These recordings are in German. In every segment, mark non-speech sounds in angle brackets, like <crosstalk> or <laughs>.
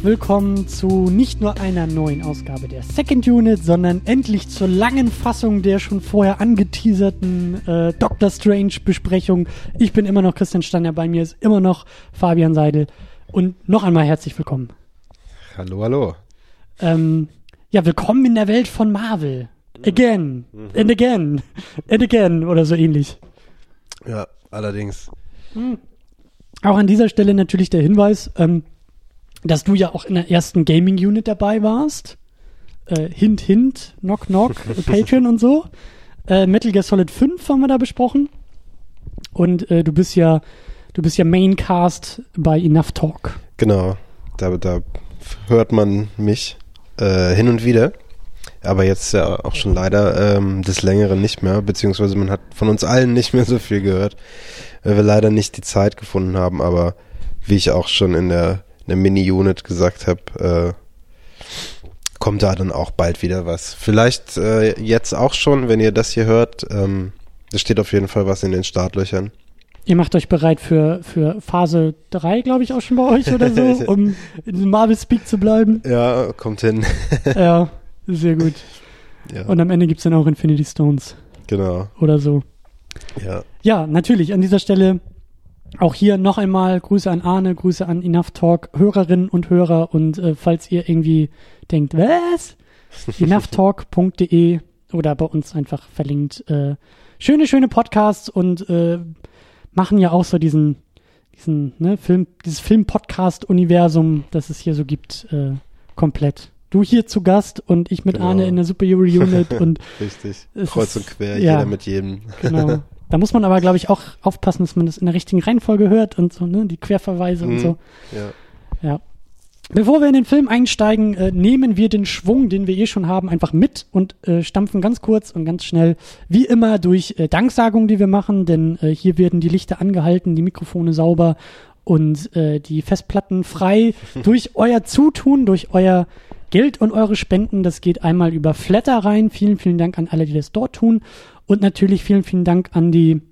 Herzlich willkommen zu nicht nur einer neuen Ausgabe der Second Unit, sondern endlich zur langen Fassung der schon vorher angeteaserten äh, Doctor Strange Besprechung. Ich bin immer noch Christian Steiner, bei mir ist immer noch Fabian Seidel und noch einmal herzlich willkommen. Hallo, hallo. Ähm, ja, willkommen in der Welt von Marvel. Again Mhm. and again and again oder so ähnlich. Ja, allerdings. Auch an dieser Stelle natürlich der Hinweis, ähm, dass du ja auch in der ersten Gaming Unit dabei warst. Äh, hint, hint, knock, knock, <laughs> Patreon und so. Äh, Metal Gear Solid 5 haben wir da besprochen. Und äh, du bist ja, du bist ja Maincast bei Enough Talk. Genau. Da, da hört man mich äh, hin und wieder. Aber jetzt ja auch schon leider ähm, des Längeren nicht mehr, beziehungsweise man hat von uns allen nicht mehr so viel gehört, weil wir leider nicht die Zeit gefunden haben. Aber wie ich auch schon in der, in der Mini-Unit gesagt habe, äh, kommt da dann auch bald wieder was. Vielleicht äh, jetzt auch schon, wenn ihr das hier hört. Ähm, es steht auf jeden Fall was in den Startlöchern. Ihr macht euch bereit für, für Phase 3, glaube ich, auch schon bei euch oder so, <laughs> um in Marvel Speak zu bleiben. Ja, kommt hin. <laughs> ja, sehr gut. ja, Und am Ende gibt's dann auch Infinity Stones genau. oder so. Ja. Ja, natürlich. An dieser Stelle auch hier noch einmal Grüße an Arne, Grüße an Enough Talk, Hörerinnen und Hörer. Und äh, falls ihr irgendwie denkt, was? <laughs> enoughtalk.de oder bei uns einfach verlinkt. Äh, schöne, schöne Podcasts und äh, machen ja auch so diesen, diesen ne, Film, dieses Film-Podcast-Universum, das es hier so gibt, äh, komplett. Du hier zu Gast und ich mit Genau. Arne in der Superhero Unit und <laughs> Richtig. Kreuz und quer, ja. jeder mit jedem. Genau. <laughs> Da muss man aber, glaube ich, auch aufpassen, dass man das in der richtigen Reihenfolge hört und so, ne? Die Querverweise und Mhm. so. Ja. Ja. Bevor wir in den Film einsteigen, äh, nehmen wir den Schwung, den wir eh schon haben, einfach mit und äh, stampfen ganz kurz und ganz schnell, wie immer, durch äh, Danksagungen, die wir machen, denn äh, hier werden die Lichter angehalten, die Mikrofone sauber und äh, die Festplatten frei <laughs> durch euer Zutun, durch euer Geld und eure Spenden. Das geht einmal über Flatter rein. Vielen, vielen Dank an alle, die das dort tun. Und natürlich vielen, vielen Dank an die,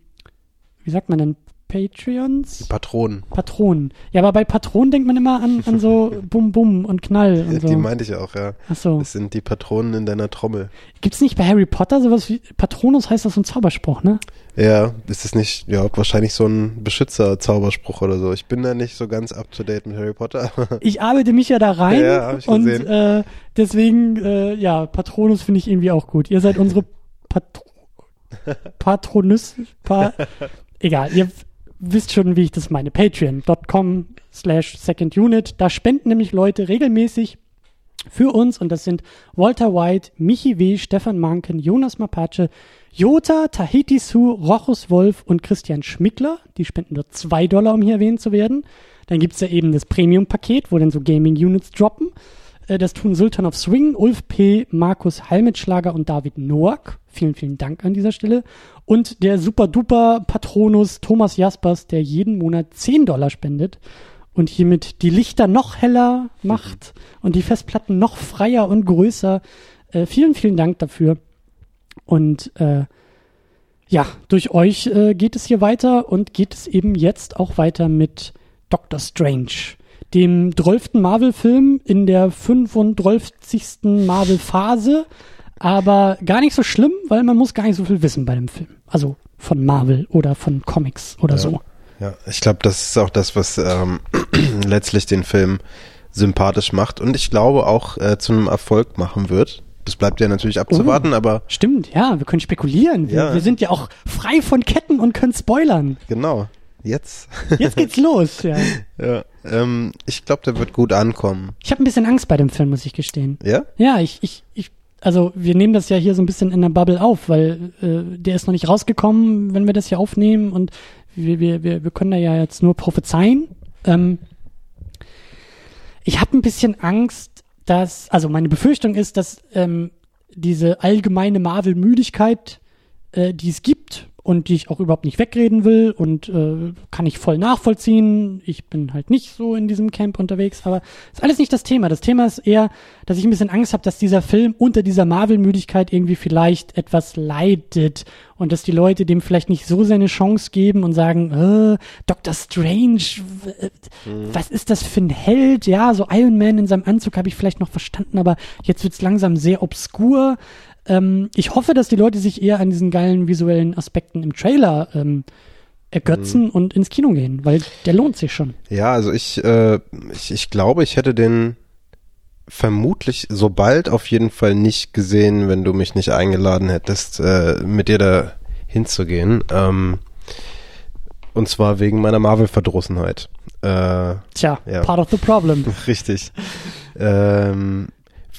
wie sagt man denn, Patreons? Patronen. Patronen. Ja, aber bei Patronen denkt man immer an, an so <laughs> Bum Bum und Knall und Die so. meinte ich auch, ja. Ach so. Das sind die Patronen in deiner Trommel. Gibt's nicht bei Harry Potter sowas wie Patronus heißt das so ein Zauberspruch, ne? Ja, ist es nicht, ja, wahrscheinlich so ein Beschützer-Zauberspruch oder so. Ich bin da nicht so ganz up to date mit Harry Potter. <laughs> Ich arbeite mich ja da rein Ja, hab ich und gesehen. äh, deswegen, äh, ja, Patronus finde ich irgendwie auch gut. Ihr seid unsere Patro <laughs> Patronus, pa egal, ihr wisst schon, wie ich das meine. Patreon.com slash second unit. Da spenden nämlich Leute regelmäßig für uns und das sind Walter White, Michi W., Stefan Manken, Jonas Mapace, Jota, Tahiti Su, Rochus Wolf und Christian Schmickler. Die spenden nur zwei Dollar, um hier erwähnt zu werden. Dann gibt's ja eben das Premium-Paket, wo dann so Gaming-Units droppen. Äh, Das tun Sultan of Swing, Ulf P., Markus Halmitschlager und David Noack. Vielen, vielen Dank an dieser Stelle. Und der super-duper Patronus Thomas Jaspers, der jeden Monat 10 Dollar spendet und hiermit die Lichter noch heller macht und die Festplatten noch freier und größer. Äh, vielen, vielen Dank dafür. Und äh, ja, durch euch äh, geht es hier weiter und geht es eben jetzt auch weiter mit Doctor Strange, dem 12. Marvel-Film in der 35. Marvel-Phase. Aber gar nicht so schlimm, weil man muss gar nicht so viel wissen bei dem Film. Also von Marvel oder von Comics oder Ja. so. ja, ich glaube, das ist auch das, was ähm, <clears throat> letztlich den Film sympathisch macht und ich glaube auch äh, zu einem Erfolg machen wird. Das bleibt ja natürlich abzuwarten, aber Stimmt, ja, wir können spekulieren. Wir, Ja. wir sind ja auch frei von Ketten und können spoilern. genau, jetzt. Jetzt geht's <laughs> los, ja. ja, ähm, ich glaube, der wird gut ankommen. Ich habe ein bisschen Angst bei dem Film, muss ich gestehen. Ja? Ja, ich, ich, ich, also wir nehmen das ja hier so ein bisschen in der Bubble auf, weil äh, der ist noch nicht rausgekommen, wenn wir das hier aufnehmen und wir, wir, wir, wir können da ja jetzt nur prophezeien. Ähm, ich habe ein bisschen Angst, dass, also meine Befürchtung ist, dass ähm, diese allgemeine Marvel-Müdigkeit äh, die es gibt und die ich auch überhaupt nicht wegreden will und äh, kann ich voll nachvollziehen. Ich bin halt nicht so in diesem Camp unterwegs, aber ist alles nicht das Thema. Das Thema ist eher, dass ich ein bisschen Angst habe, dass dieser Film unter dieser Marvel-Müdigkeit irgendwie vielleicht etwas leidet und dass die Leute dem vielleicht nicht so seine Chance geben und sagen, äh, Doctor Strange, w- was ist das für ein Held? Ja, so Iron Man in seinem Anzug habe ich vielleicht noch verstanden, aber jetzt wird's langsam sehr obskur. Ähm, ich hoffe, dass die Leute sich eher an diesen geilen visuellen Aspekten im Trailer ähm, ergötzen und ins Kino gehen, weil der lohnt sich schon. Ja, also ich, äh, ich, ich glaube, ich hätte den vermutlich so bald auf jeden Fall nicht gesehen, wenn du mich nicht eingeladen hättest, äh, mit dir da hinzugehen. Ähm, und zwar wegen meiner Marvel-Verdrossenheit. Äh, Tja, Ja. part of the problem. <laughs> Richtig. ähm,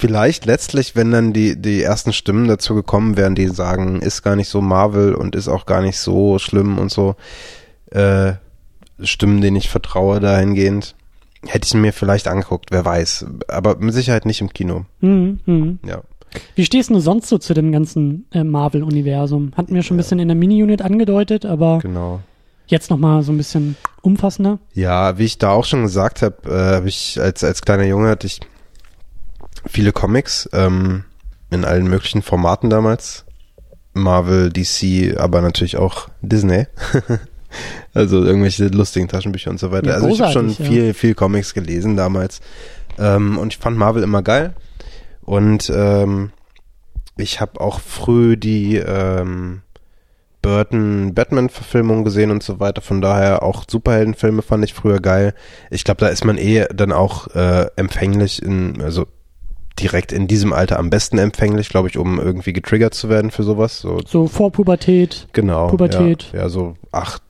vielleicht letztlich, wenn dann die, die ersten Stimmen dazu gekommen wären, die sagen, ist gar nicht so Marvel und ist auch gar nicht so schlimm und so, äh, Stimmen, denen ich vertraue dahingehend, hätte ich mir vielleicht angeguckt, wer weiß. Aber mit Sicherheit nicht im Kino. Mhm, mhm. Ja. Wie stehst du sonst so zu dem ganzen äh, Marvel-Universum? Hatten wir schon ein bisschen in der Mini-Unit angedeutet, aber Genau. jetzt nochmal so ein bisschen umfassender. Ja, wie ich da auch schon gesagt habe, äh, habe ich als, als kleiner Junge hatte ich viele Comics ähm, in allen möglichen Formaten damals. Marvel, DC, aber natürlich auch Disney. <laughs> also irgendwelche lustigen Taschenbücher und so weiter. Ja, also ich habe schon ja. viel, viel Comics gelesen damals. Ähm, und ich fand Marvel immer geil. Und ähm, ich habe auch früh die ähm, Burton Batman-Verfilmung gesehen und so weiter. Von daher auch Superheldenfilme fand ich früher geil. Ich glaube, da ist man eh dann auch äh, empfänglich in, also direkt in diesem Alter am besten empfänglich, glaube ich, um irgendwie getriggert zu werden für sowas. So So vor Pubertät. genau. Pubertät. Ja, ja, so acht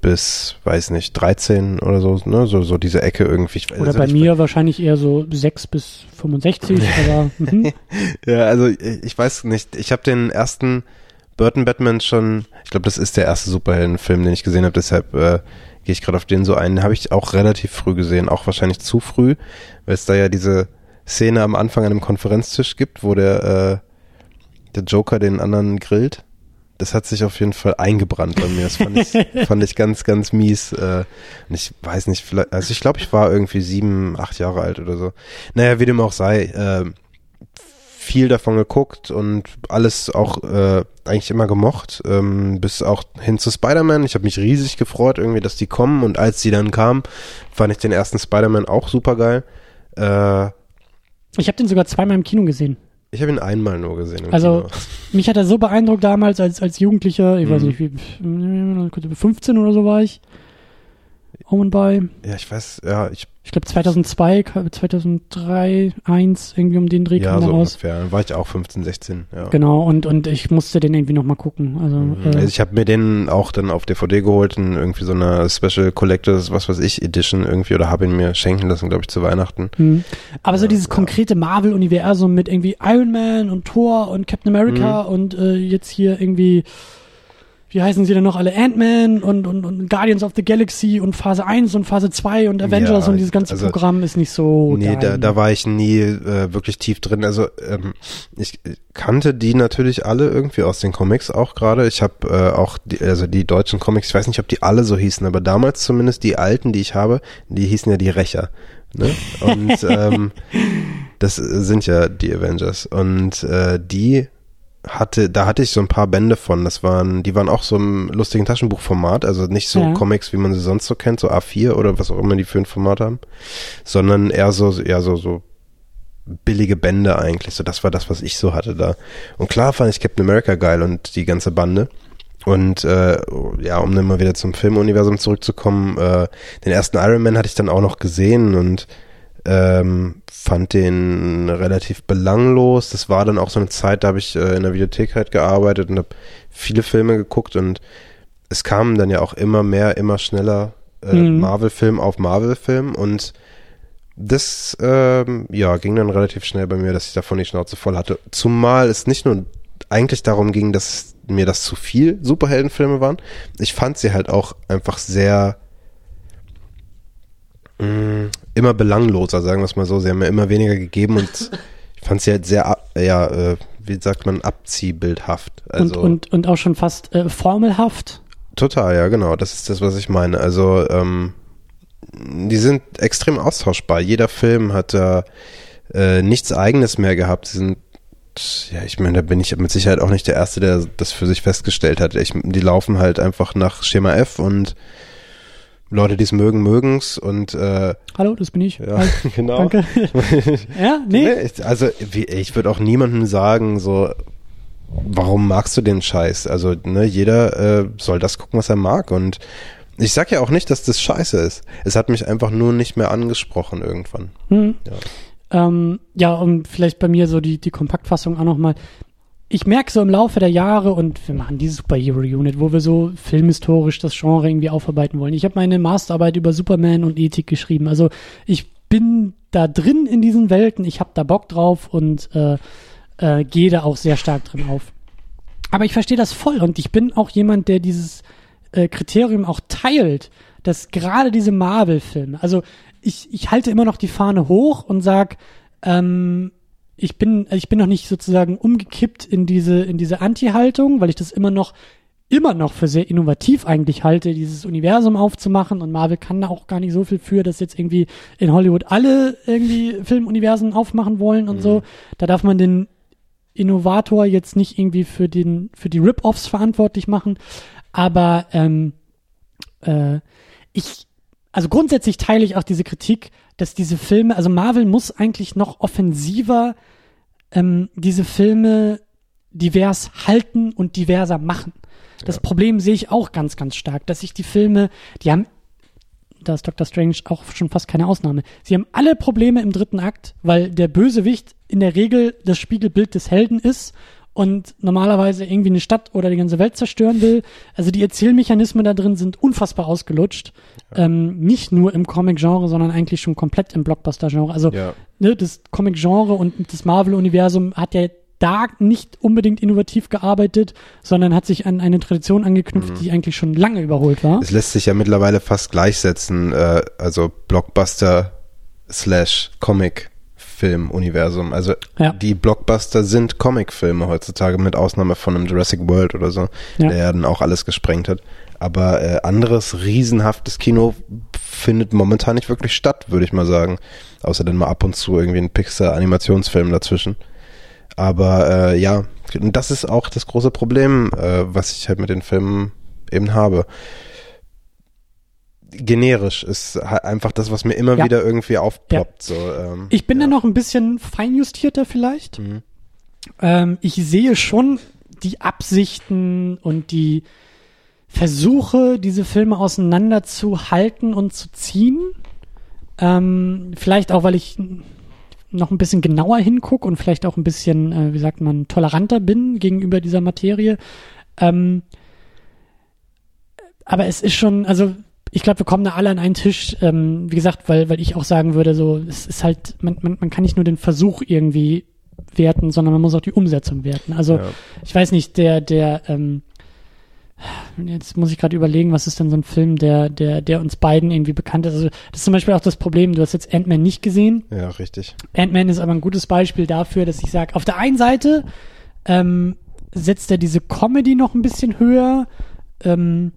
bis, weiß nicht, 13 oder so, ne? So, so diese Ecke irgendwie. Oder bei mir wahrscheinlich eher so 6 bis 65, <laughs> aber mhm. <laughs> Ja, also ich ich weiß nicht. Ich habe den ersten Burton Batman schon, ich glaube, das ist der erste Superheldenfilm, den ich gesehen habe, deshalb äh, gehe ich gerade auf den so ein. Den habe ich auch relativ früh gesehen, auch wahrscheinlich zu früh, weil es da ja diese Szene am Anfang an einem Konferenztisch gibt, wo der, äh, der Joker den anderen grillt. Das hat sich auf jeden Fall eingebrannt bei mir. Das fand ich, <laughs> fand ich ganz, ganz mies. Äh, und ich weiß nicht, vielleicht, also ich glaube, ich war irgendwie sieben, acht Jahre alt oder so. Naja, wie dem auch sei, äh, viel davon geguckt und alles auch äh, eigentlich immer gemocht, ähm, bis auch hin zu Spider-Man. Ich habe mich riesig gefreut, irgendwie, dass die kommen und als die dann kamen, fand ich den ersten Spider-Man auch super geil. Äh, ich habe den sogar zweimal im Kino gesehen. ich habe ihn einmal nur gesehen. Also, Kino. <laughs> Mich hat er so beeindruckt damals als, als Jugendlicher, ich weiß Mhm. nicht, wie 15 oder so war ich. Um und bei. ja, ich weiß, ja, ich, Ich glaube 2002, 2003, 1, irgendwie um den Dreh ja, kam so raus. ungefähr. Dann war ich auch 15, 16, ja. Genau, und, und ich musste den irgendwie nochmal gucken. Also, Mhm. äh, Also ich habe mir den auch dann auf DVD geholt in irgendwie so einer Special Collectors, was weiß ich, Edition irgendwie oder habe ihn mir schenken lassen, glaube ich, zu Weihnachten. hm. Aber so Ja, dieses konkrete Marvel-Universum mit irgendwie Iron Man und Thor und Captain America Mhm. und äh, jetzt hier irgendwie, wie heißen sie denn noch alle? Ant-Man und, und, und Guardians of the Galaxy und Phase 1 und Phase 2 und Avengers Ja, und dieses ganze also- Programm ist nicht so. nee, da, da war ich nie äh, wirklich tief drin. Also ähm, ich kannte die natürlich alle irgendwie aus den Comics auch gerade. Ich habe äh, auch die, also die deutschen Comics, ich weiß nicht, ob die alle so hießen, aber damals zumindest die alten, die ich habe, die hießen ja die Rächer. Ne? Und <laughs> ähm, das sind ja die Avengers. Und äh, die hatte, da hatte ich so ein paar Bände von. Das waren, die waren auch so im lustigen Taschenbuchformat, also nicht so Ja. Comics, wie man sie sonst so kennt, so A4 oder was auch immer die für ein Format haben, sondern eher so, eher so, so billige Bände eigentlich. So, das war das, was ich so hatte da. Und klar fand ich Captain America geil und die ganze Bande. Und äh, ja, um dann mal wieder zum Filmuniversum zurückzukommen, äh, den ersten Iron Man hatte ich dann auch noch gesehen und ähm, fand den relativ belanglos. Das war dann auch so eine Zeit, da habe ich äh, in der Videothek halt gearbeitet und habe viele Filme geguckt und es kamen dann ja auch immer mehr, immer schneller äh, Mhm. Marvel-Film auf Marvel-Film und das ähm, ja ging dann relativ schnell bei mir, dass ich davon die Schnauze voll hatte. Zumal es nicht nur eigentlich darum ging, dass mir das zu viel Superheldenfilme waren. Ich fand sie halt auch einfach sehr mh, immer belangloser, sagen wir es mal so. Sie haben mir immer weniger gegeben und <laughs> ich fand sie halt sehr, ja, äh, wie sagt man, abziehbildhaft. Also und, und, und auch schon fast äh, formelhaft. Total, ja, genau. Das ist das, was ich meine. Also, ähm, die sind extrem austauschbar. Jeder Film hat da äh, nichts Eigenes mehr gehabt. Sie sind, ja, ich meine, da bin ich mit Sicherheit auch nicht der Erste, der das für sich festgestellt hat. Ich, die laufen halt einfach nach Schema F und Leute, die es mögen, mögen's und äh, Hallo, das bin ich. ja, Hi, <laughs> genau. Danke. <laughs> ja, nee. Also ich würde auch niemandem sagen, so, warum magst du den Scheiß? Also, ne, jeder äh, soll das gucken, was er mag. Und ich sag ja auch nicht, dass das scheiße ist. Es hat mich einfach nur nicht mehr angesprochen irgendwann. Hm. Ja. Ähm, ja, und vielleicht bei mir so die, die Kompaktfassung auch nochmal. Ich merke so im Laufe der Jahre und wir machen diese Superhero-Unit, wo wir so filmhistorisch das Genre irgendwie aufarbeiten wollen. Ich habe meine Masterarbeit über Superman und Ethik geschrieben. Also ich bin da drin in diesen Welten, ich habe da Bock drauf und äh, äh, gehe da auch sehr stark drin auf. Aber ich verstehe das voll und ich bin auch jemand, der dieses äh, Kriterium auch teilt, dass gerade diese Marvel-Filme, also ich, ich halte immer noch die Fahne hoch und sag, ähm, ich bin, ich bin noch nicht sozusagen umgekippt in diese, in diese Anti-Haltung, weil ich das immer noch, immer noch für sehr innovativ eigentlich halte, dieses Universum aufzumachen und Marvel kann da auch gar nicht so viel für, dass jetzt irgendwie in Hollywood alle irgendwie Filmuniversen aufmachen wollen und so. Da darf man den Innovator jetzt nicht irgendwie für den, für die Rip-Offs verantwortlich machen. Aber ähm, äh, ich, also grundsätzlich teile ich auch diese Kritik, dass diese Filme, also Marvel muss eigentlich noch offensiver ähm, diese Filme divers halten und diverser machen. Das Problem sehe ich auch ganz, ganz stark, dass sich die Filme, die haben, da ist Doctor Strange auch schon fast keine Ausnahme, sie haben alle Probleme im dritten Akt, weil der Bösewicht in der Regel das Spiegelbild des Helden ist und normalerweise irgendwie eine Stadt oder die ganze Welt zerstören will. Also die Erzählmechanismen da drin sind unfassbar ausgelutscht. Ähm, nicht nur im Comic-Genre, sondern eigentlich schon komplett im Blockbuster-Genre. Also Ja. ne, das Comic-Genre und das Marvel-Universum hat ja da nicht unbedingt innovativ gearbeitet, sondern hat sich an eine Tradition angeknüpft, Mhm. die eigentlich schon lange überholt war. Es lässt sich ja mittlerweile fast gleichsetzen, äh, also Blockbuster slash Comic-Film-Universum. Also Ja. die Blockbuster sind Comic-Filme heutzutage, mit Ausnahme von einem Jurassic World oder so, Ja. der ja dann auch alles gesprengt hat. Aber äh, anderes riesenhaftes Kino findet momentan nicht wirklich statt, würde ich mal sagen. Außer dann mal ab und zu irgendwie ein Pixar-Animationsfilm dazwischen. Aber äh, ja, und das ist auch das große Problem, äh, was ich halt mit den Filmen eben habe. Generisch ist halt einfach das, was mir immer Ja. wieder irgendwie aufploppt. So, ähm, Ich bin ja. da noch ein bisschen feinjustierter vielleicht. Mhm. Ähm, ich sehe schon die Absichten und die Versuche, diese Filme auseinanderzuhalten und zu ziehen. Ähm, vielleicht auch, weil ich noch ein bisschen genauer hingucke und vielleicht auch ein bisschen, äh, wie sagt man, toleranter bin gegenüber dieser Materie. Ähm, aber es ist schon, also ich glaube, wir kommen da alle an einen Tisch, ähm, wie gesagt, weil, weil ich auch sagen würde, so, es ist halt, man, man, man kann nicht nur den Versuch irgendwie werten, sondern man muss auch die Umsetzung werten. Also Ja. ich weiß nicht, der, der, ähm, jetzt muss ich gerade überlegen, was ist denn so ein Film, der, der, der uns beiden irgendwie bekannt ist. Also das ist zum Beispiel auch das Problem, du hast jetzt Ant-Man nicht gesehen. ja, richtig. Ant-Man ist aber ein gutes Beispiel dafür, dass ich sage, auf der einen Seite ähm, setzt er diese Comedy noch ein bisschen höher, ähm,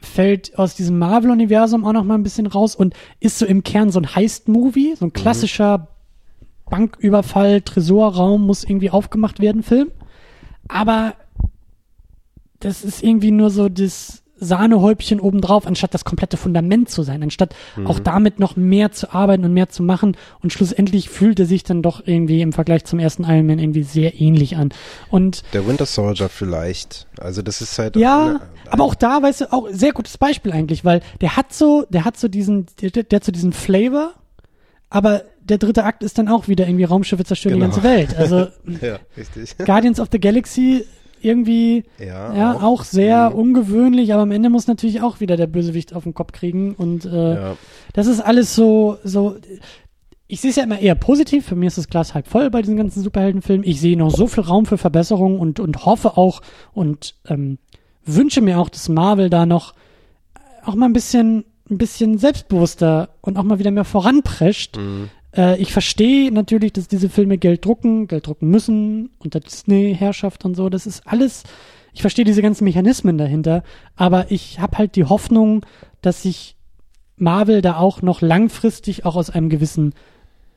fällt aus diesem Marvel-Universum auch noch mal ein bisschen raus und ist so im Kern so ein Heist-Movie, so ein klassischer Banküberfall, Tresorraum muss irgendwie aufgemacht werden, Film. Aber das ist irgendwie nur so das Sahnehäubchen obendrauf, anstatt das komplette Fundament zu sein, anstatt auch damit noch mehr zu arbeiten und mehr zu machen. Und schlussendlich fühlt er sich dann doch irgendwie im Vergleich zum ersten Iron Man irgendwie sehr ähnlich an. Und Der Winter Soldier vielleicht. Also das ist halt. ja, ne, aber auch da, weißt du, auch sehr gutes Beispiel eigentlich, weil der hat so, der hat so diesen, der, der hat so diesen Flavor, aber der dritte Akt ist dann auch wieder irgendwie Raumschiffe zerstören Genau. die ganze Welt. Also <laughs> Ja, richtig. Guardians of the Galaxy irgendwie Ja, ja auch. auch, sehr Mhm. ungewöhnlich, aber am Ende muss natürlich auch wieder der Bösewicht auf den Kopf kriegen und äh, Ja. das ist alles so so ich sehe es ja immer eher positiv. Für mich ist das Glas halb voll bei diesen ganzen Superheldenfilmen. Ich sehe noch so viel Raum für Verbesserungen und, und hoffe auch und ähm, wünsche mir auch, dass Marvel da noch auch mal ein bisschen, ein bisschen selbstbewusster und auch mal wieder mehr voranprescht. Mhm. Äh, ich verstehe natürlich, dass diese Filme Geld drucken, Geld drucken müssen, unter Disney-Herrschaft und so. Das ist alles, ich verstehe diese ganzen Mechanismen dahinter, aber ich habe halt die Hoffnung, dass sich Marvel da auch noch langfristig, auch aus einem gewissen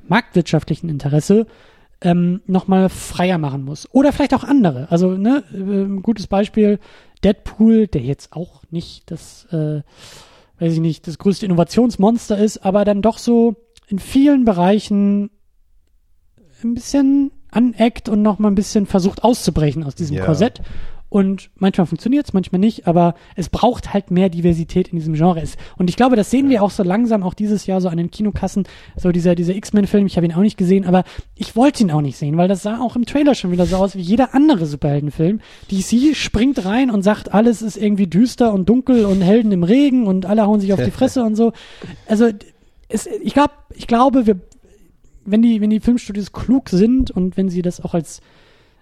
marktwirtschaftlichen Interesse, ähm, nochmal freier machen muss. Oder vielleicht auch andere. Also, ne, äh, gutes Beispiel, Deadpool, der jetzt auch nicht das, äh, weiß ich nicht, das größte Innovationsmonster ist, aber dann doch so in vielen Bereichen ein bisschen aneckt und noch mal ein bisschen versucht auszubrechen aus diesem Ja. Korsett. Und manchmal funktioniert es, manchmal nicht, aber es braucht halt mehr Diversität in diesem Genre. Und ich glaube, das sehen wir auch so langsam, auch dieses Jahr so an den Kinokassen, so dieser, dieser X-Men-Film, ich habe ihn auch nicht gesehen, aber ich wollte ihn auch nicht sehen, weil das sah auch im Trailer schon wieder so aus wie jeder andere Superheldenfilm. DC springt rein und sagt, alles ist irgendwie düster und dunkel und Helden im Regen und alle hauen sich auf die <laughs> Fresse und so. Also es, ich glaube, ich glaube, wir, wenn die, wenn die Filmstudios klug sind und wenn sie das auch als,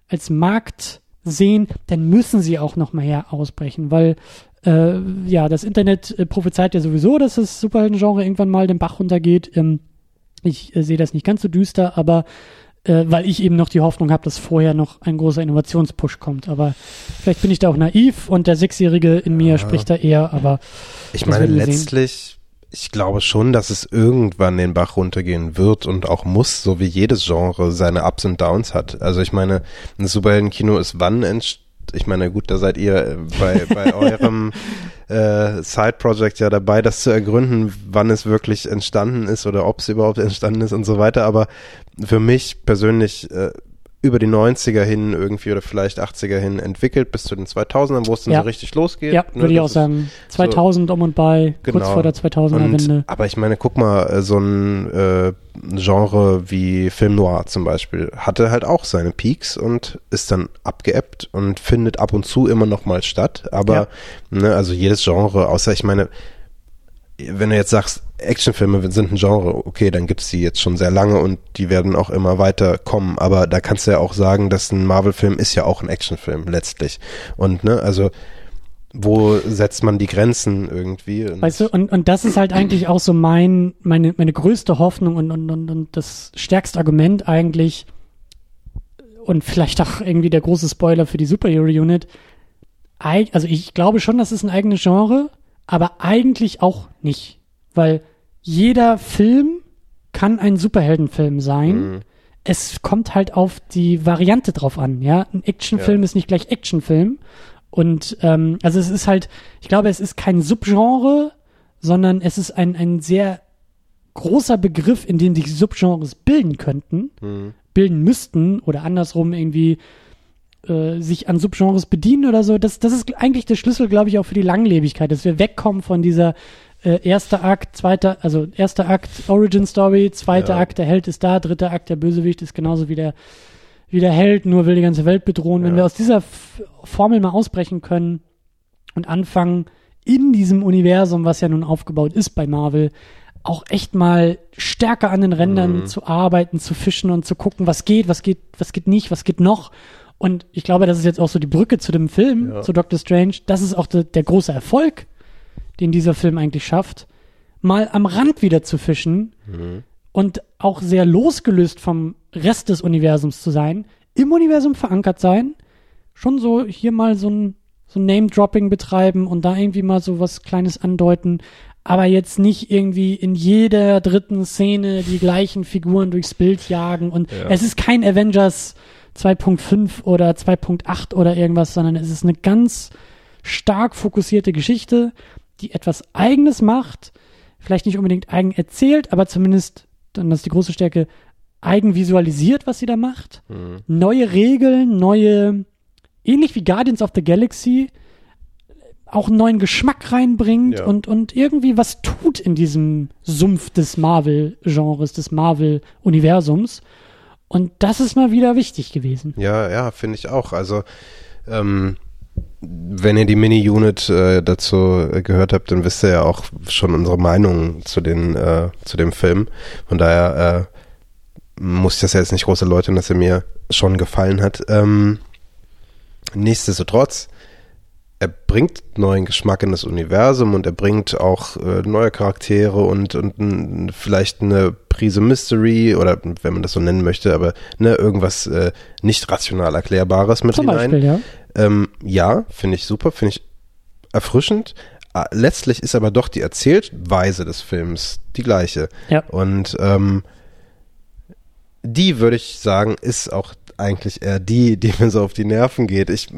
als Markt sehen, dann müssen sie auch noch mal her ausbrechen, weil äh, ja, das Internet äh, prophezeit ja sowieso, dass das Superhelden-Genre irgendwann mal den Bach runtergeht. Ähm, ich äh, sehe das nicht ganz so düster, aber äh, weil ich eben noch die Hoffnung habe, dass vorher noch ein großer Innovationspush kommt. Aber vielleicht bin ich da auch naiv und der Sechsjährige in mir Ja. spricht da eher, aber Ich meine, letztlich, ich glaube schon, dass es irgendwann den Bach runtergehen wird und auch muss, so wie jedes Genre seine Ups und Downs hat. Also ich meine, ein Superheldenkino ist wann entst ich meine, gut, da seid ihr äh, bei, <laughs> bei eurem äh, Side-Project ja dabei, das zu ergründen, wann es wirklich entstanden ist oder ob es überhaupt entstanden ist und so weiter. Aber für mich persönlich äh, über die 90er hin irgendwie oder vielleicht 80er hin entwickelt bis zu den 2000ern, wo es dann Ja. so richtig losgeht. ja, ne, würde ich auch sagen. 2000 um und bei, kurz Genau. vor der 2000er und, Wende. aber ich meine, guck mal, äh, so ein äh, Genre wie Film Noir zum Beispiel hatte halt auch seine Peaks und ist dann abgeebbt und findet ab und zu immer noch mal statt. Aber Ja. ne, also jedes Genre, außer ich meine, wenn du jetzt sagst, Actionfilme sind ein Genre, okay, dann gibt's die jetzt schon sehr lange und die werden auch immer weiter kommen. Aber da kannst du ja auch sagen, dass ein Marvel-Film ist ja auch ein Actionfilm letztlich. Und ne, also wo setzt man die Grenzen irgendwie? Weißt du, und, und das ist halt eigentlich auch so mein, meine, meine größte Hoffnung und, und, und, und das stärkste Argument eigentlich und vielleicht auch irgendwie der große Spoiler für die Superhero Unit. Eig- Also ich glaube schon, das ist ein eigenes Genre, aber eigentlich auch nicht, weil jeder Film kann ein Superheldenfilm sein. Mhm. Es kommt halt auf die Variante drauf an, ja. Ein Actionfilm Ja. ist nicht gleich Actionfilm. Und ähm, also es ist halt, ich glaube, es ist kein Subgenre, sondern es ist ein, ein sehr großer Begriff, in dem sich Subgenres bilden könnten, Mhm. bilden müssten oder andersrum irgendwie äh, sich an Subgenres bedienen oder so. Das, das ist eigentlich der Schlüssel, glaube ich, auch für die Langlebigkeit, dass wir wegkommen von dieser äh, erster Akt, zweiter, also erster Akt Origin Story, zweiter Ja. Akt der Held ist da, dritter Akt der Bösewicht ist genauso wie der wie der Held, nur will die ganze Welt bedrohen. Wenn Ja. wir aus dieser F Formel mal ausbrechen können und anfangen, in diesem Universum, was ja nun aufgebaut ist bei Marvel, auch echt mal stärker an den Rändern Mhm. zu arbeiten, zu fischen und zu gucken, was geht, was geht, was geht nicht, was geht noch. Und ich glaube, das ist jetzt auch so die Brücke zu dem Film, Ja. zu Doctor Strange. Das ist auch de, der große Erfolg, den dieser Film eigentlich schafft, mal am Rand wieder zu fischen Mhm. und auch sehr losgelöst vom Rest des Universums zu sein, im Universum verankert sein, schon so hier mal so ein, so ein Name-Dropping betreiben und da irgendwie mal so was Kleines andeuten, aber jetzt nicht irgendwie in jeder dritten Szene die gleichen Figuren durchs Bild jagen und Ja. es ist kein Avengers 2.5 oder 2.8 oder irgendwas, sondern es ist eine ganz stark fokussierte Geschichte, die etwas Eigenes macht, vielleicht nicht unbedingt eigen erzählt, aber zumindest, dann das ist die große Stärke, eigen visualisiert, was sie da macht. Mhm. Neue Regeln, neue, ähnlich wie Guardians of the Galaxy, auch einen neuen Geschmack reinbringt Ja. und, und irgendwie was tut in diesem Sumpf des Marvel-Genres, des Marvel-Universums. Und das ist mal wieder wichtig gewesen. Ja, ja, finde ich auch. Also, ähm, wenn ihr die Mini-Unit äh, dazu gehört habt, dann wisst ihr ja auch schon unsere Meinung zu den äh, zu dem Film. Von daher äh, muss ich das ja jetzt nicht groß erläutern, dass er mir schon gefallen hat. Ähm, nichtsdestotrotz er bringt neuen Geschmack in das Universum und er bringt auch äh, neue Charaktere und, und n, vielleicht eine Prise Mystery oder wenn man das so nennen möchte, aber ne, irgendwas äh, nicht rational Erklärbares mit Zum hinein. Beispiel, ja. Ähm, ja, finde ich super, finde ich erfrischend. Ah, Letztlich ist aber doch die Erzählweise des Films die gleiche. Ja. Und ähm, die würde ich sagen, ist auch eigentlich eher die, die mir so auf die Nerven geht. Ich,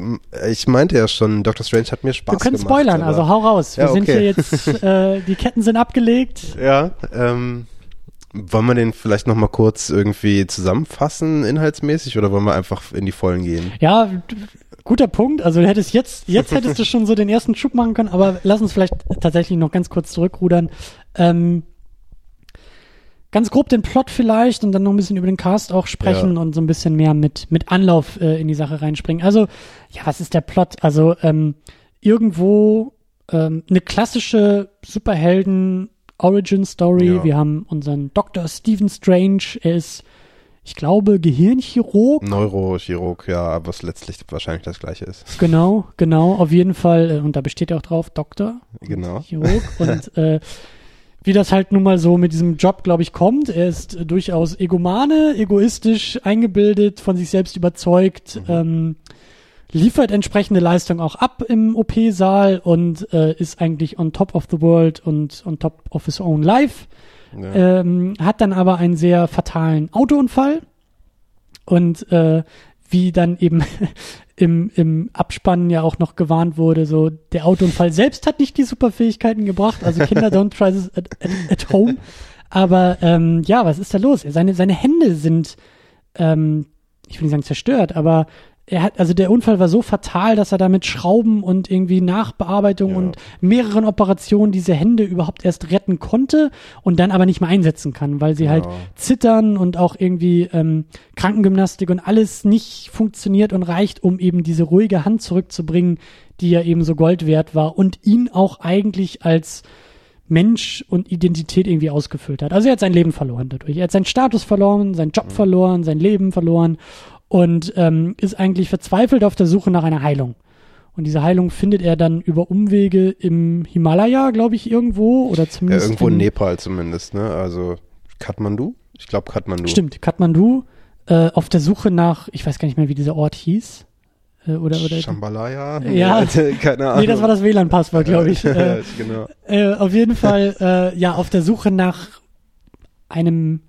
ich meinte ja schon, Doctor Strange hat mir Spaß Wir können gemacht. spoilern, aber- also hau raus. Wir Ja, sind okay. hier jetzt, äh, die Ketten sind abgelegt. <laughs> Ja, ähm, wollen wir den vielleicht nochmal kurz irgendwie zusammenfassen, inhaltsmäßig, oder wollen wir einfach in die Vollen gehen? Ja, guter Punkt. Also du hättest jetzt, jetzt hättest du schon so den ersten Schub machen können, aber lass uns vielleicht tatsächlich noch ganz kurz zurückrudern. Ähm, ganz grob den Plot vielleicht und dann noch ein bisschen über den Cast auch sprechen und so ein bisschen mehr mit, mit Anlauf äh, in die Sache reinspringen. Also, ja, was ist der Plot? Also, ähm, irgendwo ähm, eine klassische Superhelden-Origin-Story. Ja. Wir haben unseren Dr. Stephen Strange. Er ist, ich glaube, Gehirnchirurg. Neurochirurg, ja, was letztlich wahrscheinlich das gleiche ist. <laughs> Genau, genau, auf jeden Fall. äh, Und da besteht ja auch drauf, Doktor, Genau. Chirurg. <laughs> Und äh, wie das halt nun mal so mit diesem Job, glaube ich, kommt. Er ist äh, durchaus egomane, egoistisch, eingebildet, von sich selbst überzeugt, ähm, liefert entsprechende Leistung auch ab im OP-Saal und äh, ist eigentlich on top of the world und on top of his own life Ja. ähm, hat dann aber einen sehr fatalen Autounfall und äh, wie dann eben <laughs> im, im Abspann ja auch noch gewarnt wurde, so der Autounfall selbst hat nicht die Superfähigkeiten gebracht, also Kinder <laughs> don't try this at, at, at home. Aber ähm, ja, was ist da los? Seine, seine Hände sind, ähm, ich will nicht sagen zerstört, aber er hat, also der Unfall war so fatal, dass er da mit Schrauben und irgendwie Nachbearbeitung Ja. und mehreren Operationen diese Hände überhaupt erst retten konnte und dann aber nicht mehr einsetzen kann, weil sie halt Genau. zittern und auch irgendwie ähm, Krankengymnastik und alles nicht funktioniert und reicht, um eben diese ruhige Hand zurückzubringen, die ja eben so Gold wert war und ihn auch eigentlich als Mensch und Identität irgendwie ausgefüllt hat. Also er hat sein Leben verloren dadurch. Er hat seinen Status verloren, seinen Job verloren, sein Leben verloren und ähm, ist eigentlich verzweifelt auf der Suche nach einer Heilung. Und diese Heilung findet er dann über Umwege im Himalaya, glaube ich, irgendwo oder Ja, zumindest irgendwo in in- Nepal zumindest, ne? Also Kathmandu? Ich glaube Kathmandu. Stimmt, Kathmandu, äh, auf der Suche nach, ich weiß gar nicht mehr, wie dieser Ort hieß. Äh, oder, oder, Shambhalaya? <laughs> Ja. <laughs> Keine Ahnung. nee, das war das WLAN-Passwort, glaube ich. <laughs> Äh, genau. äh, auf jeden Fall, äh, ja, auf der Suche nach einem,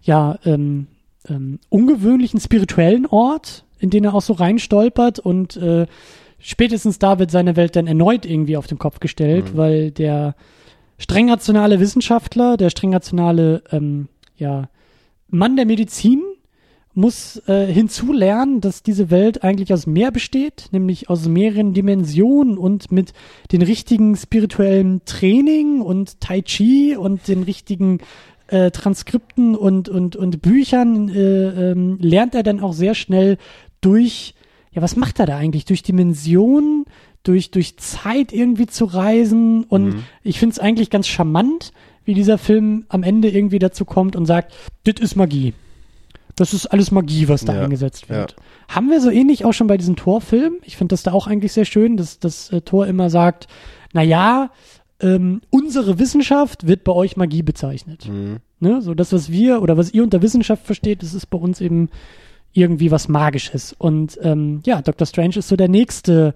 ja, ähm, ähm, ungewöhnlichen spirituellen Ort, in den er auch so reinstolpert und äh, spätestens da wird seine Welt dann erneut irgendwie auf den Kopf gestellt, Mhm. weil der streng rationale Wissenschaftler, der streng rationale, ähm, ja, Mann der Medizin muss äh, hinzulernen, dass diese Welt eigentlich aus mehr besteht, nämlich aus mehreren Dimensionen und mit den richtigen spirituellen Training und Tai Chi und den richtigen äh, Transkripten und, und, und Büchern äh, ähm, lernt er dann auch sehr schnell durch, ja, was macht er da eigentlich? Durch Dimensionen, durch, durch Zeit irgendwie zu reisen und Mhm. ich finde es eigentlich ganz charmant, wie dieser Film am Ende irgendwie dazu kommt und sagt, das ist Magie. Das ist alles Magie, was da Ja, eingesetzt wird. Haben wir so ähnlich auch schon bei diesem Torfilm. Ich finde das da auch eigentlich sehr schön, dass das äh, Tor immer sagt, na ja, ähm, unsere Wissenschaft wird bei euch Magie bezeichnet. Mhm. Ne? So das, was wir oder was ihr unter Wissenschaft versteht, das ist bei uns eben irgendwie was Magisches. Und ähm, ja, Dr. Strange ist so der nächste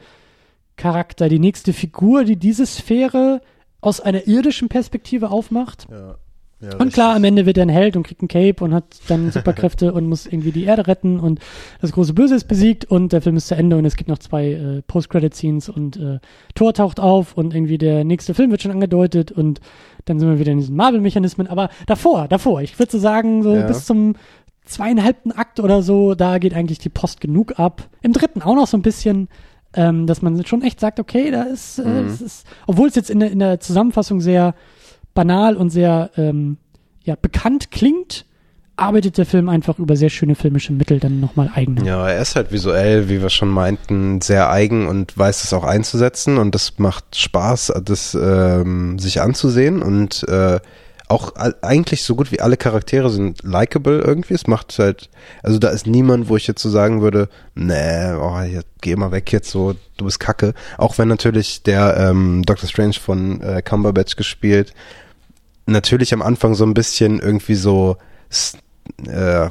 Charakter, die nächste Figur, die diese Sphäre aus einer irdischen Perspektive aufmacht. Ja. Ja, Und klar, am. Ende wird er ein Held und kriegt ein Cape und hat dann <laughs> Superkräfte und muss irgendwie die Erde retten und das große Böse ist besiegt und der Film ist zu Ende und es gibt noch zwei äh, Post-Credit-Scenes und äh, Thor taucht auf und irgendwie der nächste Film wird schon angedeutet und dann sind wir wieder in diesen Marvel-Mechanismen. Aber davor, davor, ich würde so sagen, so Ja. bis zum zweieinhalbten Akt oder so, da geht eigentlich die Post genug ab. Im dritten auch noch so ein bisschen, ähm, dass man schon echt sagt, okay, da ist, äh, Mhm. es ist obwohl es jetzt in der, in der Zusammenfassung sehr banal und sehr ähm, ja, bekannt klingt, arbeitet der Film einfach über sehr schöne filmische Mittel dann nochmal eigen. Ja, er ist halt visuell, wie wir schon meinten, sehr eigen und weiß es auch einzusetzen und das macht Spaß, das ähm, sich anzusehen und äh, auch eigentlich so gut wie alle Charaktere sind likable irgendwie. Es macht halt, also da ist niemand, wo ich jetzt so sagen würde, nee, oh, geh mal weg jetzt so, du bist kacke. Auch wenn natürlich der ähm, Doctor Strange von äh, Cumberbatch gespielt, natürlich am Anfang so ein bisschen irgendwie so äh,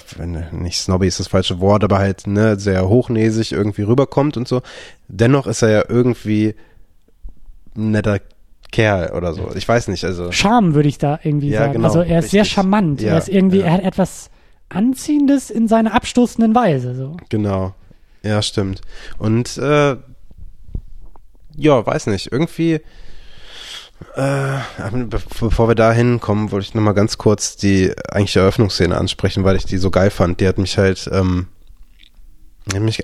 nicht snobby ist das falsche Wort, aber halt ne, sehr hochnäsig irgendwie rüberkommt und so. Dennoch ist er ja irgendwie ein netter Kerl oder so. Ich weiß nicht, also. Charme würde ich da irgendwie Ja, sagen. genau, also er ist sehr richtig. charmant. Ja, er ist irgendwie, ja. er hat etwas Anziehendes in seiner abstoßenden Weise. So. Genau. Ja, stimmt. Und äh, ja, weiß nicht, irgendwie äh, be- bevor wir da hinkommen, wollte ich nochmal ganz kurz die eigentliche Eröffnungsszene ansprechen, weil ich die so geil fand. Die hat mich halt, ähm, hat mich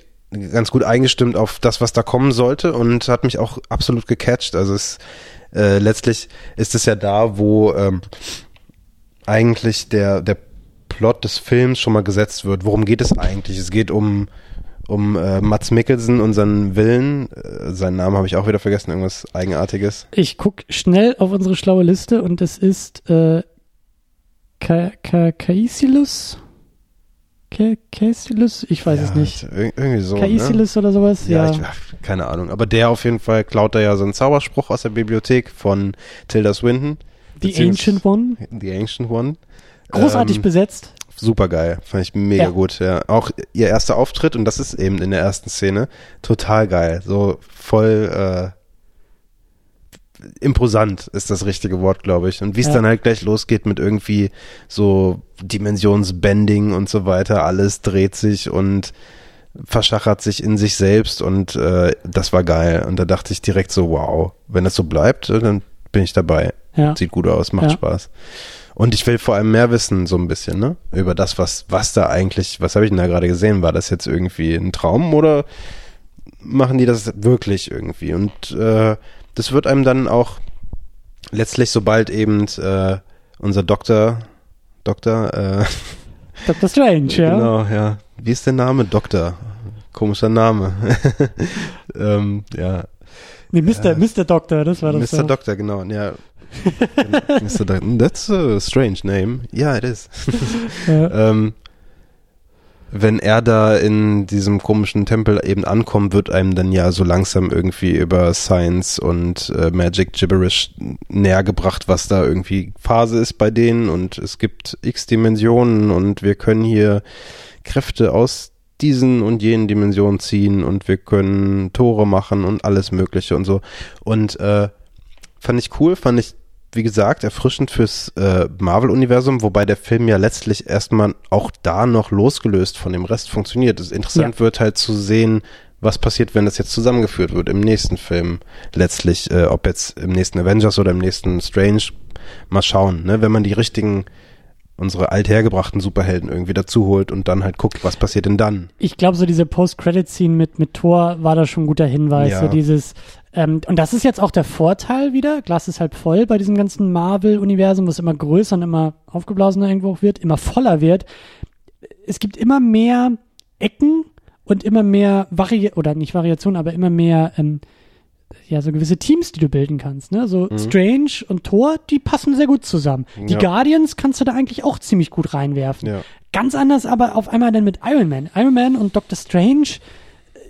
ganz gut eingestimmt auf das, was da kommen sollte und hat mich auch absolut gecatcht. Also es äh, letztlich ist es ja da, wo ähm, eigentlich der, der Plot des Films schon mal gesetzt wird. Worum geht es eigentlich? Es geht um, um äh, Mats Mikkelsen und seinen Willen. Äh, seinen Namen habe ich auch wieder vergessen, irgendwas Eigenartiges. Ich gucke schnell auf unsere schlaue Liste und es ist äh, Ka Ka Kaisilus? Ka Kaisilus? Ich weiß es Ja, nicht. ir- Irgendwie so. Ne? Kaisilus oder sowas? Ja, Ja. Ich, ach, keine Ahnung. Aber der auf jeden Fall klaut da ja so einen Zauberspruch aus der Bibliothek von Tilda Swinton. The Ancient One. The Ancient One. Großartig Ähm, besetzt. Super geil, fand ich mega Ja. gut, ja. Auch ihr erster Auftritt, und das ist eben in der ersten Szene, total geil. So voll äh, imposant ist das richtige Wort, glaube ich. Und wie es Ja. dann halt gleich losgeht mit irgendwie so Dimensionsbending und so weiter, alles dreht sich und verschachert sich in sich selbst und äh, das war geil. Und da dachte ich direkt so, wow, wenn das so bleibt, dann bin ich dabei. Ja. Sieht gut aus, macht. Spaß. Und ich will vor allem mehr wissen, so ein bisschen, ne? Über das, was, was da eigentlich, was habe ich denn da gerade gesehen? War das jetzt irgendwie ein Traum oder machen die das wirklich irgendwie? Und äh, das wird einem dann auch letztlich, sobald eben äh, unser Doktor, Doktor, äh, <laughs> Dr. Strange, ja. genau, ja. Wie ist der Name? Doktor. Komischer Name. <laughs> ähm, ja. Nee, Mr. Mr. Doctor, das war das. Mr. doch. Doctor, genau. Ja. Mr. Doctor. That's a strange name. Yeah, it is. <laughs> Ja. ähm, wenn er da in diesem komischen Tempel eben ankommt, wird einem dann ja so langsam irgendwie über Science und äh, Magic Gibberish näher gebracht, was da irgendwie Phase ist bei denen und es gibt x Dimensionen und wir können hier Kräfte aus diesen und jenen Dimensionen ziehen und wir können Tore machen und alles Mögliche und so. Und äh, fand ich cool, fand ich, wie gesagt, erfrischend fürs äh, Marvel-Universum, wobei der Film ja letztlich erstmal auch da noch losgelöst von dem Rest funktioniert. Es interessant wird halt zu sehen, was passiert, wenn das jetzt zusammengeführt wird im nächsten Film. Letztlich, äh, ob jetzt im nächsten Avengers oder im nächsten Strange, mal schauen, ne? wenn man die richtigen unsere althergebrachten Superhelden irgendwie dazu holt und dann halt guckt, was passiert denn dann. Ich glaube, so diese Post-Credit-Scene mit, mit Thor war da schon ein guter Hinweis. Ja. So dieses, ähm, und das ist jetzt auch der Vorteil wieder. Glas ist halb voll bei diesem ganzen Marvel-Universum, was immer größer und immer aufgeblasener irgendwo auch wird, immer voller wird. Es gibt immer mehr Ecken und immer mehr Vari oder nicht Variationen, aber immer mehr ähm, ja, so gewisse Teams, die du bilden kannst. Ne? So Strange und Thor, die passen sehr gut zusammen. Die Ja. Guardians kannst du da eigentlich auch ziemlich gut reinwerfen. Ja. Ganz anders aber auf einmal dann mit Iron Man. Iron Man und Doctor Strange,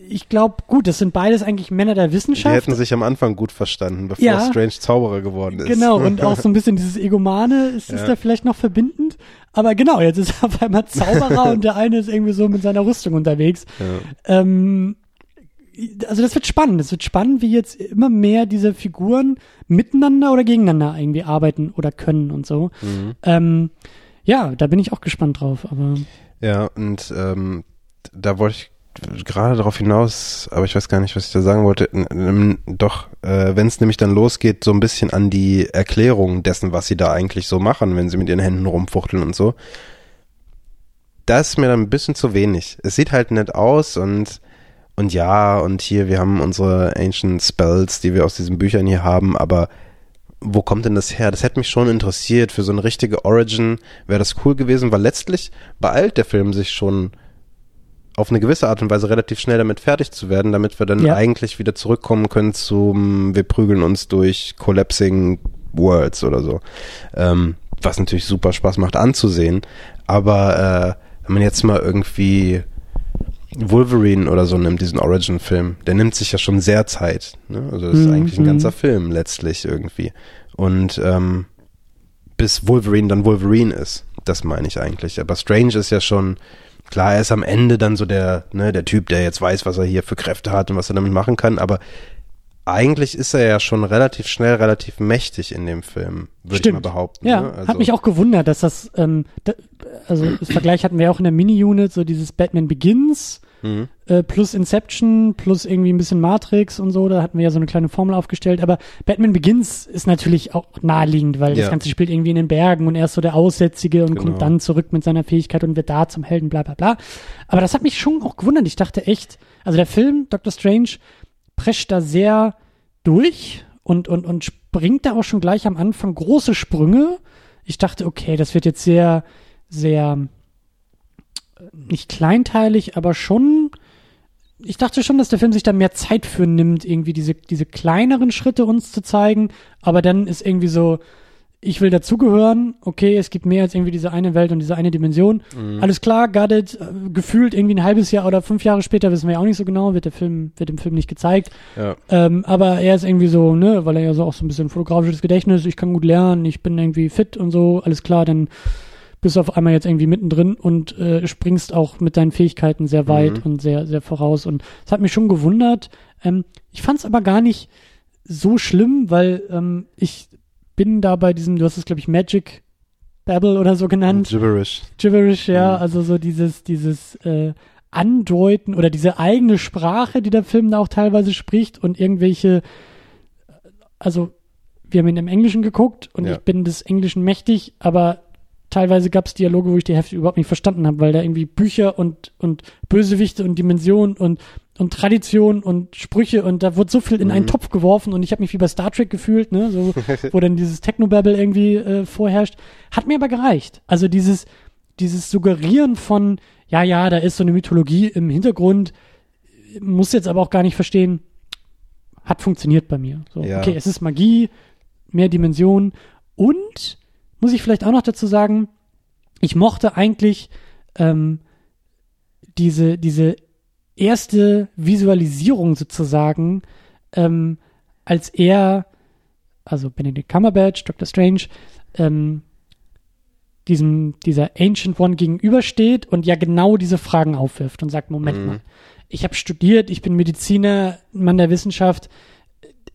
ich glaube, gut, das sind beides eigentlich Männer der Die Wissenschaft. hätten sich am Anfang gut verstanden, bevor Ja. Strange Zauberer geworden ist. Genau, und auch so ein bisschen <laughs> dieses Egomane ist, ist Ja. da vielleicht noch verbindend. Aber genau, jetzt ist er <laughs> auf einmal Zauberer und der eine ist irgendwie so mit seiner Rüstung unterwegs. Ja. Ähm, also das wird spannend. Es wird spannend, wie jetzt immer mehr diese Figuren miteinander oder gegeneinander irgendwie arbeiten oder können und so. Mhm. Ähm, ja, da bin ich auch gespannt drauf. Aber Ja, und ähm, da wollte ich gerade darauf hinaus, aber ich weiß gar nicht, was ich da sagen wollte. Doch, äh, wenn es nämlich dann losgeht, so ein bisschen an die Erklärung dessen, was sie da eigentlich so machen, wenn sie mit ihren Händen rumfuchteln und so. Das ist mir dann ein bisschen zu wenig. Es sieht halt nett aus und und ja, und hier, wir haben unsere Ancient Spells, die wir aus diesen Büchern hier haben, aber wo kommt denn das her? Das hätte mich schon interessiert. Für so eine richtige Origin wäre das cool gewesen, weil letztlich beeilt der Film sich schon auf eine gewisse Art und Weise relativ schnell damit fertig zu werden, damit wir dann Ja. eigentlich wieder zurückkommen können zum, wir prügeln uns durch Collapsing Worlds oder so. Ähm, was natürlich super Spaß macht anzusehen. Aber äh, wenn man jetzt mal irgendwie Wolverine oder so nimmt, diesen Origin-Film, der nimmt sich ja schon sehr Zeit. Ne? Also das ist Mhm, eigentlich ein mhm. ganzer Film letztlich irgendwie. Und ähm, bis Wolverine dann Wolverine ist, das meine ich eigentlich. Aber Strange ist ja schon, klar, er ist am Ende dann so der, ne, der Typ, der jetzt weiß, was er hier für Kräfte hat und was er damit machen kann, aber eigentlich ist er ja schon relativ schnell, relativ mächtig in dem Film, würde ich mal behaupten. Ja, ne? hat mich auch gewundert, dass das, ähm, da, also das Vergleich hatten wir auch in der Mini-Unit, so dieses Batman Begins Mhm. äh, plus Inception plus irgendwie ein bisschen Matrix und so, da hatten wir ja so eine kleine Formel aufgestellt, aber Batman Begins ist natürlich auch naheliegend, weil das Ja. Ganze spielt irgendwie in den Bergen und er ist so der Aussätzige und Genau. kommt dann zurück mit seiner Fähigkeit und wird da zum Helden, bla bla bla. Aber das hat mich schon auch gewundert. Ich dachte echt, also der Film Doctor Strange prescht da sehr durch und, und, und springt da auch schon gleich am Anfang große Sprünge. Ich dachte, okay, das wird jetzt sehr, sehr nicht kleinteilig, aber schon. Ich dachte schon, dass der Film sich da mehr Zeit für nimmt, irgendwie diese, diese kleineren Schritte uns zu zeigen. Aber dann ist irgendwie so, ich will dazugehören. Okay, es gibt mehr als irgendwie diese eine Welt und diese eine Dimension. Alles klar, it. Äh, Gefühlt irgendwie ein halbes Jahr oder fünf Jahre später wissen wir ja auch nicht so genau, wird der Film, wird im Film nicht gezeigt. Ja. Ähm, aber er ist irgendwie so, ne, weil er ja so auch so ein bisschen fotografisches Gedächtnis, ich kann gut lernen, ich bin irgendwie fit und so, alles klar, dann bist auf einmal jetzt irgendwie mittendrin und äh, springst auch mit deinen Fähigkeiten sehr weit Mhm. und sehr, sehr voraus. Und es hat mich schon gewundert. Ähm, ich fand es aber gar nicht so schlimm, weil ähm, ich bin da bei diesem, du hast es, glaube ich, Magic Babble oder so genannt. Gibberish. Gibberish, ja, Mhm. also so dieses, dieses äh, Andeuten oder diese eigene Sprache, die der Film da auch teilweise spricht und irgendwelche, also wir haben ihn im Englischen geguckt und Ja. ich bin des Englischen mächtig, aber teilweise gab es Dialoge, wo ich die Hälfte überhaupt nicht verstanden habe, weil da irgendwie Bücher und, und Bösewichte und Dimensionen und, und Tradition und Sprüche und da wurde so viel in einen Mhm. Topf geworfen und ich habe mich wie bei Star Trek gefühlt, ne, so, <laughs> wo dann dieses Technobabble irgendwie äh, vorherrscht. Hat mir aber gereicht. Also dieses, dieses Suggerieren von, ja, ja, da ist so eine Mythologie im Hintergrund, muss jetzt aber auch gar nicht verstehen, hat funktioniert bei mir. So, Ja. Okay, es ist Magie, mehr Dimensionen und muss ich vielleicht auch noch dazu sagen, ich mochte eigentlich ähm, diese, diese erste Visualisierung sozusagen, ähm, als er, also Benedict Cumberbatch, Dr. Strange, ähm, diesem, dieser Ancient One gegenübersteht und ja genau diese Fragen aufwirft und sagt, Moment Mhm. mal, ich habe studiert, ich bin Mediziner, Mann der Wissenschaft,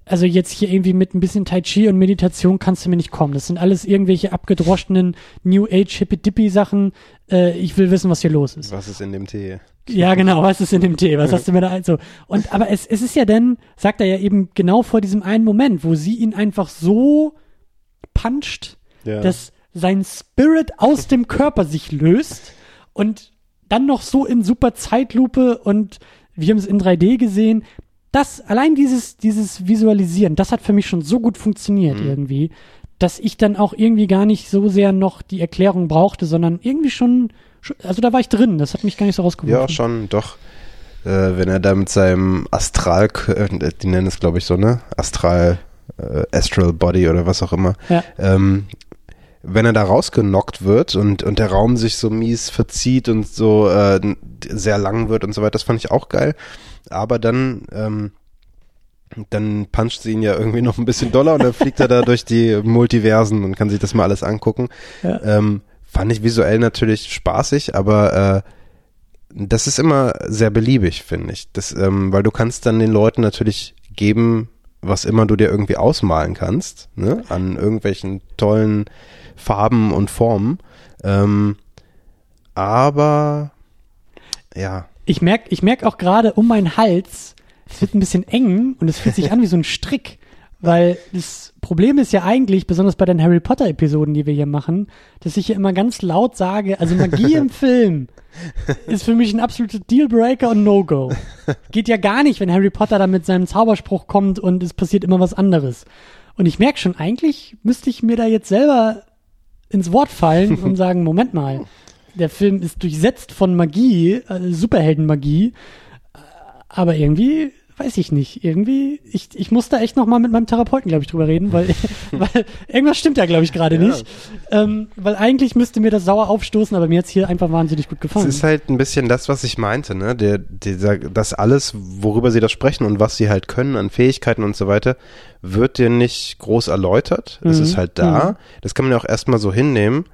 also jetzt hier irgendwie mit ein bisschen Tai Chi und Meditation kannst du mir nicht kommen. Das sind alles irgendwelche abgedroschenen New Age Hippie-Dippy Sachen. Äh, ich will wissen, was hier los ist. Was ist in dem Tee? Ja, genau, was ist in dem Tee? Was hast du mir da also? Und aber es, es ist ja dann, sagt er ja eben genau vor diesem einen Moment, wo sie ihn einfach so puncht, Ja. dass sein Spirit aus dem Körper sich löst und dann noch so in super Zeitlupe und wir haben es in 3D gesehen. Das, allein dieses, dieses Visualisieren, das hat für mich schon so gut funktioniert Mhm. irgendwie, dass ich dann auch irgendwie gar nicht so sehr noch die Erklärung brauchte, sondern irgendwie schon, also da war ich drin, das hat mich gar nicht so rausgeworfen. Ja, schon, doch. Äh, wenn er da mit seinem Astral, äh, die nennen es glaube ich so, ne? Astral, äh, Astral Body oder was auch immer. Ja. Ähm, wenn er da rausgenockt wird und, und der Raum sich so mies verzieht und so äh, sehr lang wird und so weiter, das fand ich auch geil. Aber dann, ähm, dann puncht sie ihn ja irgendwie noch ein bisschen doller und dann fliegt er da durch die Multiversen und kann sich das mal alles angucken. Ja. Ähm, fand ich visuell natürlich spaßig, aber äh, das ist immer sehr beliebig, finde ich. Das, ähm, weil du kannst dann den Leuten natürlich geben, was immer du dir irgendwie ausmalen kannst, ne? an irgendwelchen tollen Farben und Formen. Ähm, aber ja, Ich merk, ich merk auch gerade um meinen Hals, es wird ein bisschen eng und es fühlt sich an wie so ein Strick. Weil das Problem ist ja eigentlich, besonders bei den Harry Potter Episoden, die wir hier machen, dass ich hier immer ganz laut sage, also Magie im <laughs> Film ist für mich ein absoluter Dealbreaker und No-Go. Geht ja gar nicht, wenn Harry Potter da mit seinem Zauberspruch kommt und es passiert immer was anderes. Und ich merk schon, eigentlich müsste ich mir da jetzt selber ins Wort fallen und <laughs> sagen, Moment mal, der Film ist durchsetzt von Magie, äh, Superheldenmagie, äh, aber irgendwie weiß ich nicht. Irgendwie, ich, ich muss da echt noch mal mit meinem Therapeuten, glaube ich, drüber reden, weil, <laughs> weil irgendwas stimmt ja, glaube ich, gerade Ja. nicht. Ähm, weil eigentlich müsste mir das sauer aufstoßen, aber mir hat's hier einfach wahnsinnig gut Es gefallen. ist halt ein bisschen das, was ich meinte, ne? Der, dieser, das alles, worüber sie da sprechen und was sie halt können an Fähigkeiten und so weiter, wird dir nicht groß erläutert. Es Mhm. ist halt da. Das kann man ja auch erstmal so hinnehmen.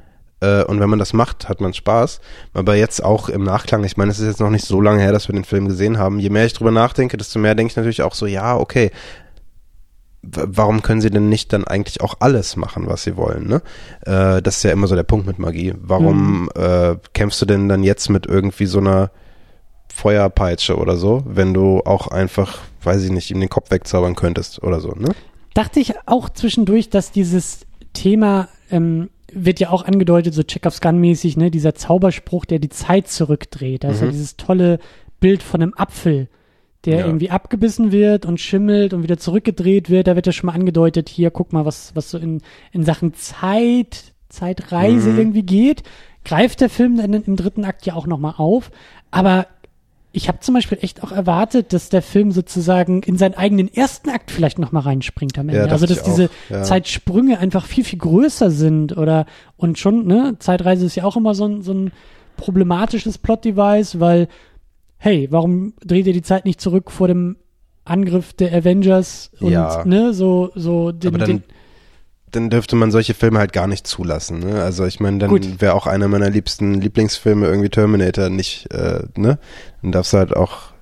Äh, und wenn man das macht, hat man Spaß. Aber jetzt auch im Nachklang, ich meine, es ist jetzt noch nicht so lange her, dass wir den Film gesehen haben. Je mehr ich drüber nachdenke, desto mehr denke ich natürlich auch so, ja, okay, warum können sie denn nicht dann eigentlich auch alles machen, was sie wollen, ne? Äh, das ist ja immer so der Punkt mit Magie. Warum äh, kämpfst du denn dann jetzt mit irgendwie so einer Feuerpeitsche oder so, wenn du auch einfach, weiß ich nicht, ihm den Kopf wegzaubern könntest oder so, ne? Dachte ich auch zwischendurch, dass dieses Thema ähm, wird ja auch angedeutet, so Chekhovs Gun-mäßig, ne, dieser Zauberspruch, der die Zeit zurückdreht. Da ist ja Mhm. dieses tolle Bild von einem Apfel, der Ja. irgendwie abgebissen wird und schimmelt und wieder zurückgedreht wird. Da wird ja schon mal angedeutet, hier, guck mal, was, was so in, in Sachen Zeit, Zeitreise Mhm. irgendwie geht. Greift der Film dann im dritten Akt ja auch nochmal auf. Aber ich habe zum Beispiel echt auch erwartet, dass der Film sozusagen in seinen eigenen ersten Akt vielleicht noch mal reinspringt am Ende. Ja, also dass diese ja. Zeitsprünge einfach viel viel größer sind oder und schon ne Zeitreise ist ja auch immer so ein so ein problematisches Plot-Device, weil hey, warum dreht ihr die Zeit nicht zurück vor dem Angriff der Avengers und Ja. ne so so den, Aber dann, den dann dürfte man solche Filme halt gar nicht zulassen, ne? Also ich meine, dann wäre auch einer meiner liebsten Lieblingsfilme irgendwie Terminator nicht, äh, ne? Dann darfst du halt auch,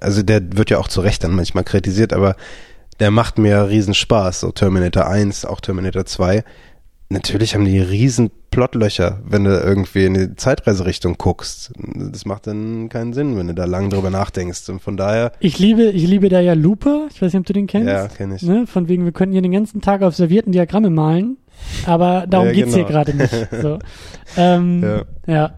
also der wird ja auch zu Recht dann manchmal kritisiert, aber der macht mir riesen Spaß, so Terminator 1, auch Terminator 2. Natürlich haben die riesen Plotlöcher, wenn du irgendwie in die Zeitreiserichtung guckst. Das macht dann keinen Sinn, wenn du da lang drüber nachdenkst. Und von daher, ich liebe ich liebe da ja Looper, ich weiß nicht, ob du den kennst. ja, kenne ich. Ne? Von wegen, wir könnten hier den ganzen Tag auf servierten Diagramme malen, aber darum Ja, geht's hier genau. gerade nicht. <laughs> So. Ähm, ja. Ja.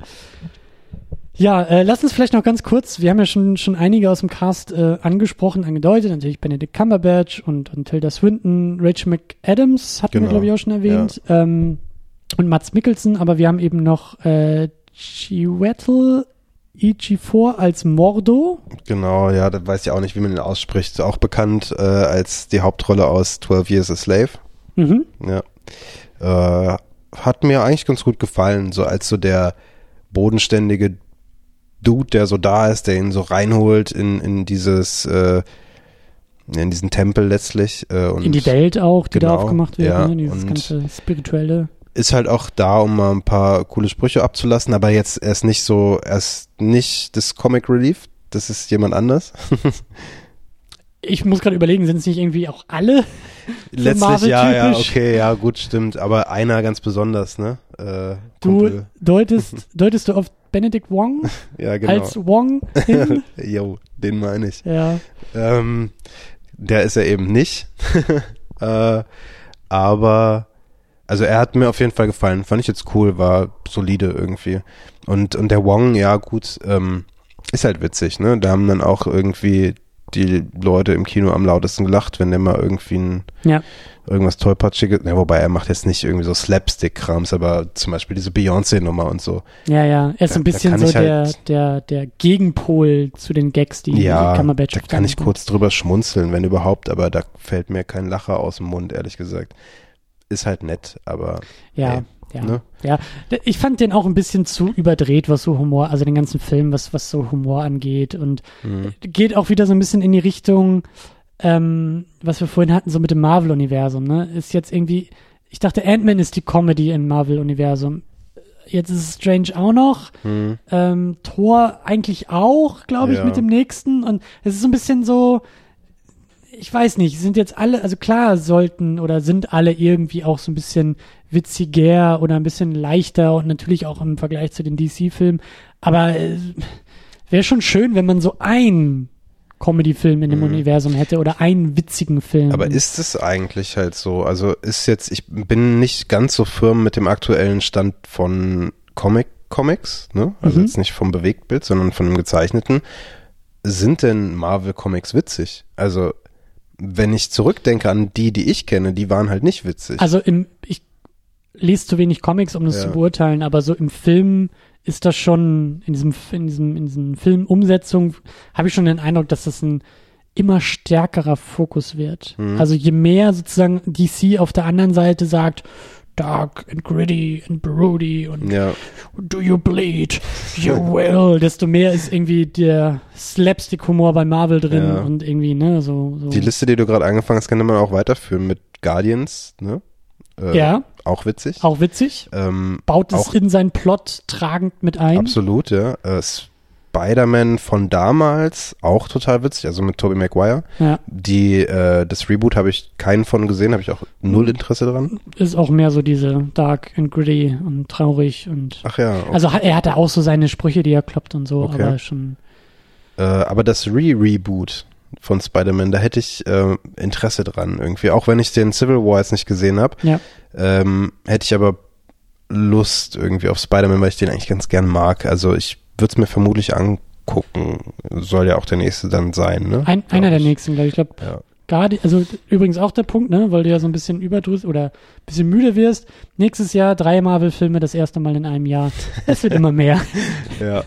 Ja, äh, lass uns vielleicht noch ganz kurz, wir haben ja schon, schon einige aus dem Cast äh, angesprochen, angedeutet, natürlich Benedict Cumberbatch und, und Tilda Swinton, Rachel McAdams hatten wir, Genau. glaube ich, auch schon erwähnt, ähm, und Mats Mikkelsen, aber wir haben eben noch äh, Chiwetel Ejiofor als Mordo. Genau, ja, da weiß ich auch nicht, wie man ihn ausspricht. Auch bekannt äh, als die Hauptrolle aus 12 Years a Slave. Mhm. Ja. Äh, hat mir eigentlich ganz gut gefallen, so als so der bodenständige Dude, der so da ist, der ihn so reinholt in, in dieses, äh, in diesen Tempel letztlich. Äh, und In die Welt auch, die da genau, aufgemacht wird, ja, ne? dieses und- ganze spirituelle. ist halt auch da, um mal ein paar coole Sprüche abzulassen, aber jetzt er ist nicht so, er ist nicht das Comic Relief, das ist jemand anders. <laughs> Ich muss gerade überlegen, sind es nicht irgendwie auch alle? <laughs> Letztlich ja, ja, okay, ja, gut, stimmt. Aber einer ganz besonders, ne? Äh, Du <laughs> deutest, <laughs> deutest du auf Benedict Wong ja, genau. als Wong hin? Jo, den meine ich. ja. Ähm, der ist er eben nicht. äh, aber, also er hat mir auf jeden Fall gefallen. Fand ich jetzt cool, war solide irgendwie. Und, und der Wong, ja, gut, ähm, ist halt witzig, ne? Da haben dann auch irgendwie die Leute im Kino am lautesten gelacht, wenn der mal irgendwie ein, Ja. irgendwas tollpatschiges, ne, wobei er macht jetzt nicht irgendwie so Slapstick-Krams, aber zum Beispiel diese Beyoncé-Nummer und so. Ja, ja. Er ist so ein Da- da bisschen so ich der, halt- der, der Gegenpol zu den Gags, die ja, Cumberbatch da kann ich bringt. kurz drüber schmunzeln, wenn überhaupt, aber da fällt mir kein Lacher aus dem Mund, ehrlich gesagt. Ist halt nett, aber Ja, ey, ja. ne? Ja, ich fand den auch ein bisschen zu überdreht, was so Humor, also den ganzen Film, was, was so Humor angeht und Mhm. geht auch wieder so ein bisschen in die Richtung, ähm, was wir vorhin hatten, so mit dem Marvel-Universum, ne? Ist jetzt irgendwie, ich dachte, Ant-Man ist die Comedy im Marvel-Universum. Jetzt ist es Strange auch noch, Mhm. ähm, Thor eigentlich auch, glaube ich, Ja. mit dem nächsten und es ist so ein bisschen so, ich weiß nicht, sind jetzt alle, also klar sollten oder sind alle irgendwie auch so ein bisschen witziger oder ein bisschen leichter und natürlich auch im Vergleich zu den DC-Filmen, aber äh, wäre schon schön, wenn man so einen Comedy-Film in dem Universum hätte oder einen witzigen Film. Aber ist es eigentlich halt so? Also ist jetzt, ich bin nicht ganz so firm mit dem aktuellen Stand von Comic Comics, ne? Also Mhm. jetzt nicht vom Bewegtbild, sondern von dem gezeichneten. Sind denn Marvel Comics witzig? Also wenn ich zurückdenke an die, die ich kenne, die waren halt nicht witzig. Also im, ich lese zu wenig Comics, um das Ja. zu beurteilen, aber so im Film ist das schon, in diesem, in diesem, in diesem Filmumsetzung habe ich schon den Eindruck, dass das ein immer stärkerer Fokus wird. Mhm. Also je mehr sozusagen DC auf der anderen Seite sagt, dark and gritty and broody und Ja, do you bleed? You will. Desto mehr ist irgendwie der Slapstick-Humor bei Marvel drin Ja. und irgendwie, ne, so. so. die Liste, die du gerade angefangen hast, könnte man auch weiterführen mit Guardians, ne? Äh, ja, Auch witzig. auch witzig. Ähm, Baut es auch- in seinen Plot tragend mit ein. Absolut, ja. Äh, Spider-Man von damals, auch total witzig, also mit Tobey Maguire. Ja, Die, äh, das Reboot habe ich keinen von gesehen, habe ich auch null Interesse dran. ist auch mehr so diese dark and gritty und traurig und. Ach ja, okay. Also er hatte auch so seine Sprüche, die er kloppt und so, Okay. aber schon. äh, aber das Re-Reboot von Spider-Man, da hätte ich äh, Interesse dran irgendwie. Auch wenn ich den Civil War jetzt nicht gesehen habe, Ja. ähm, hätte ich aber Lust irgendwie auf Spider-Man, weil ich den eigentlich ganz gern mag. Also ich würde es mir vermutlich angucken. Soll ja auch der nächste dann sein, ne? Ein, einer der nächsten, glaube ich. Ich glaube, Ja. Guardi also übrigens auch der Punkt, ne, weil du ja so ein bisschen überdrüst oder ein bisschen müde wirst. Nächstes Jahr drei Marvel-Filme, das erste Mal in einem Jahr. Es wird immer mehr. <laughs> Ja,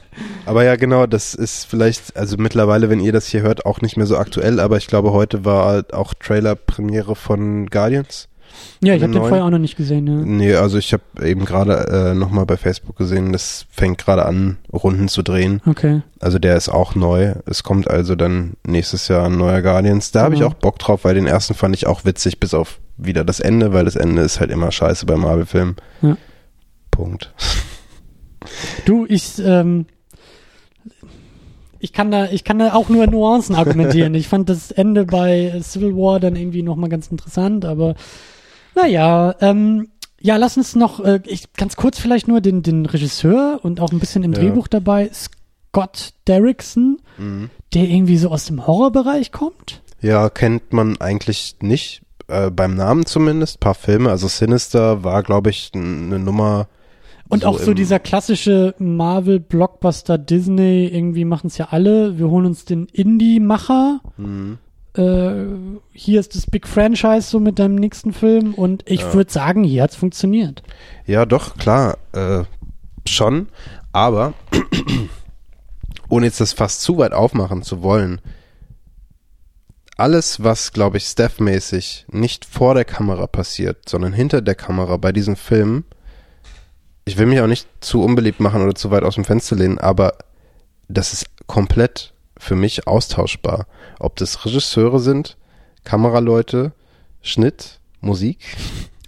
aber ja, genau, das ist vielleicht, also mittlerweile, wenn ihr das hier hört, auch nicht mehr so aktuell, aber ich glaube, heute war auch Trailer-Premiere von Guardians. Ja, ich habe den vorher auch noch nicht gesehen. Ne? Nee, also ich habe eben gerade äh, nochmal bei Facebook gesehen, das fängt gerade an, Runden zu drehen. Okay. Also der ist auch neu. Es kommt also dann nächstes Jahr ein neuer Guardians. Da habe ich Genau. auch Bock drauf, weil den ersten fand ich auch witzig, bis auf wieder das Ende, weil das Ende ist halt immer scheiße bei Marvel-Filmen. Ja. Punkt. <laughs> Du, ich, ähm, ich kann da, ich kann da auch nur Nuancen argumentieren. <laughs> ich fand das Ende bei Civil War dann irgendwie nochmal ganz interessant, aber naja, ähm, ja, lass uns noch, äh, ich ganz kurz vielleicht nur den, den Regisseur und auch ein bisschen im Ja. Drehbuch dabei, Scott Derrickson, Mhm. der irgendwie so aus dem Horrorbereich kommt. Ja, kennt man eigentlich nicht, äh, beim Namen zumindest, paar Filme. Also Sinister war, glaube ich, eine Nummer. Und auch so dieser klassische Marvel-Blockbuster Disney, irgendwie machen es ja alle. Wir holen uns den Indie-Macher. Mhm. Äh, hier ist das Big Franchise so mit deinem nächsten Film. Und ich Ja. würde sagen, hier hat's funktioniert. Ja, doch, klar, äh, schon. Aber, <clears throat> ohne jetzt das fast zu weit aufmachen zu wollen, alles, was, glaube ich, Steph-mäßig nicht vor der Kamera passiert, sondern hinter der Kamera bei diesen Filmen, ich will mich auch nicht zu unbeliebt machen oder zu weit aus dem Fenster lehnen, aber das ist komplett für mich austauschbar. Ob das Regisseure sind, Kameraleute, Schnitt, Musik.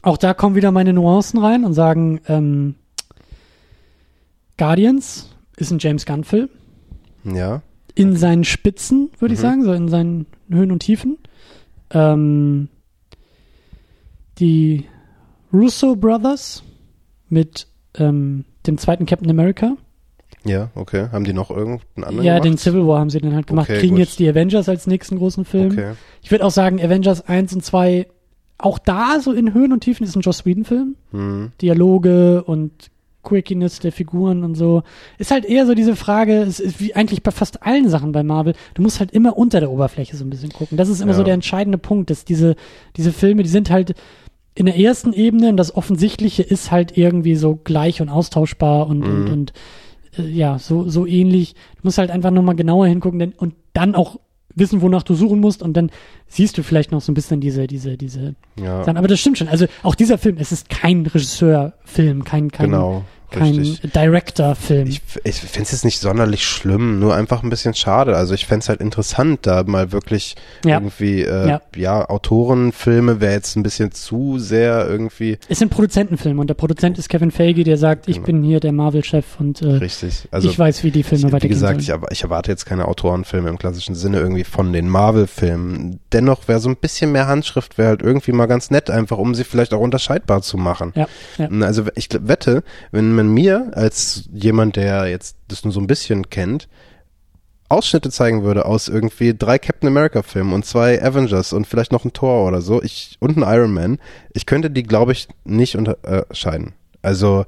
Auch da kommen wieder meine Nuancen rein und sagen, ähm, Guardians ist ein James Gunn-Film. Ja, in seinen Spitzen, würde ich Mhm. sagen, so in seinen Höhen und Tiefen. Ähm, die Russo Brothers mit ähm, dem zweiten Captain America. Ja, okay. Haben die noch irgendeinen anderen ja, gemacht? den Civil War haben sie dann halt gemacht. Okay, Kriegen gut. jetzt die Avengers als nächsten großen Film. Okay. Ich würde auch sagen, Avengers 1 und 2, auch da so in Höhen und Tiefen ist ein Joss Whedon-Film. Hm. Dialoge und Quirkiness der Figuren und so. Ist halt eher so diese Frage, es ist wie eigentlich bei fast allen Sachen bei Marvel, du musst halt immer unter der Oberfläche so ein bisschen gucken. Das ist immer Ja. so der entscheidende Punkt, dass diese, diese Filme, die sind halt in der ersten Ebene und das Offensichtliche ist halt irgendwie so gleich und austauschbar und, und, Mhm. und äh, ja, so, so ähnlich. Du musst halt einfach nochmal genauer hingucken denn, und dann auch wissen, wonach du suchen musst und dann siehst du vielleicht noch so ein bisschen diese, diese, diese Ja, Sachen. Aber das stimmt schon. Also auch dieser Film, es ist kein Regisseurfilm, kein, kein, genau. Kein. Director-Film. Ich, ich fände es jetzt nicht sonderlich schlimm, nur einfach ein bisschen schade. Also ich fände es halt interessant, da mal wirklich Ja. irgendwie, äh, Ja. ja, Autorenfilme wäre jetzt ein bisschen zu sehr irgendwie Es sind Produzentenfilme und der Produzent ist Kevin Feige, der sagt, ich Genau. bin hier der Marvel-Chef und äh, richtig. Also ich weiß, wie die Filme ich, wie weitergehen gesagt, ich, sollen. erwa- ich erwarte jetzt keine Autorenfilme im klassischen Sinne irgendwie von den Marvel-Filmen. Dennoch wäre so ein bisschen mehr Handschrift wäre halt irgendwie mal ganz nett, einfach um sie vielleicht auch unterscheidbar zu machen. Ja, ja. Also ich wette, wenn man mir als jemand, der jetzt das nur so ein bisschen kennt, Ausschnitte zeigen würde aus irgendwie drei Captain America Filmen und zwei Avengers und vielleicht noch ein Thor oder so, ich und ein Iron Man, ich könnte die glaube ich nicht unterscheiden. Also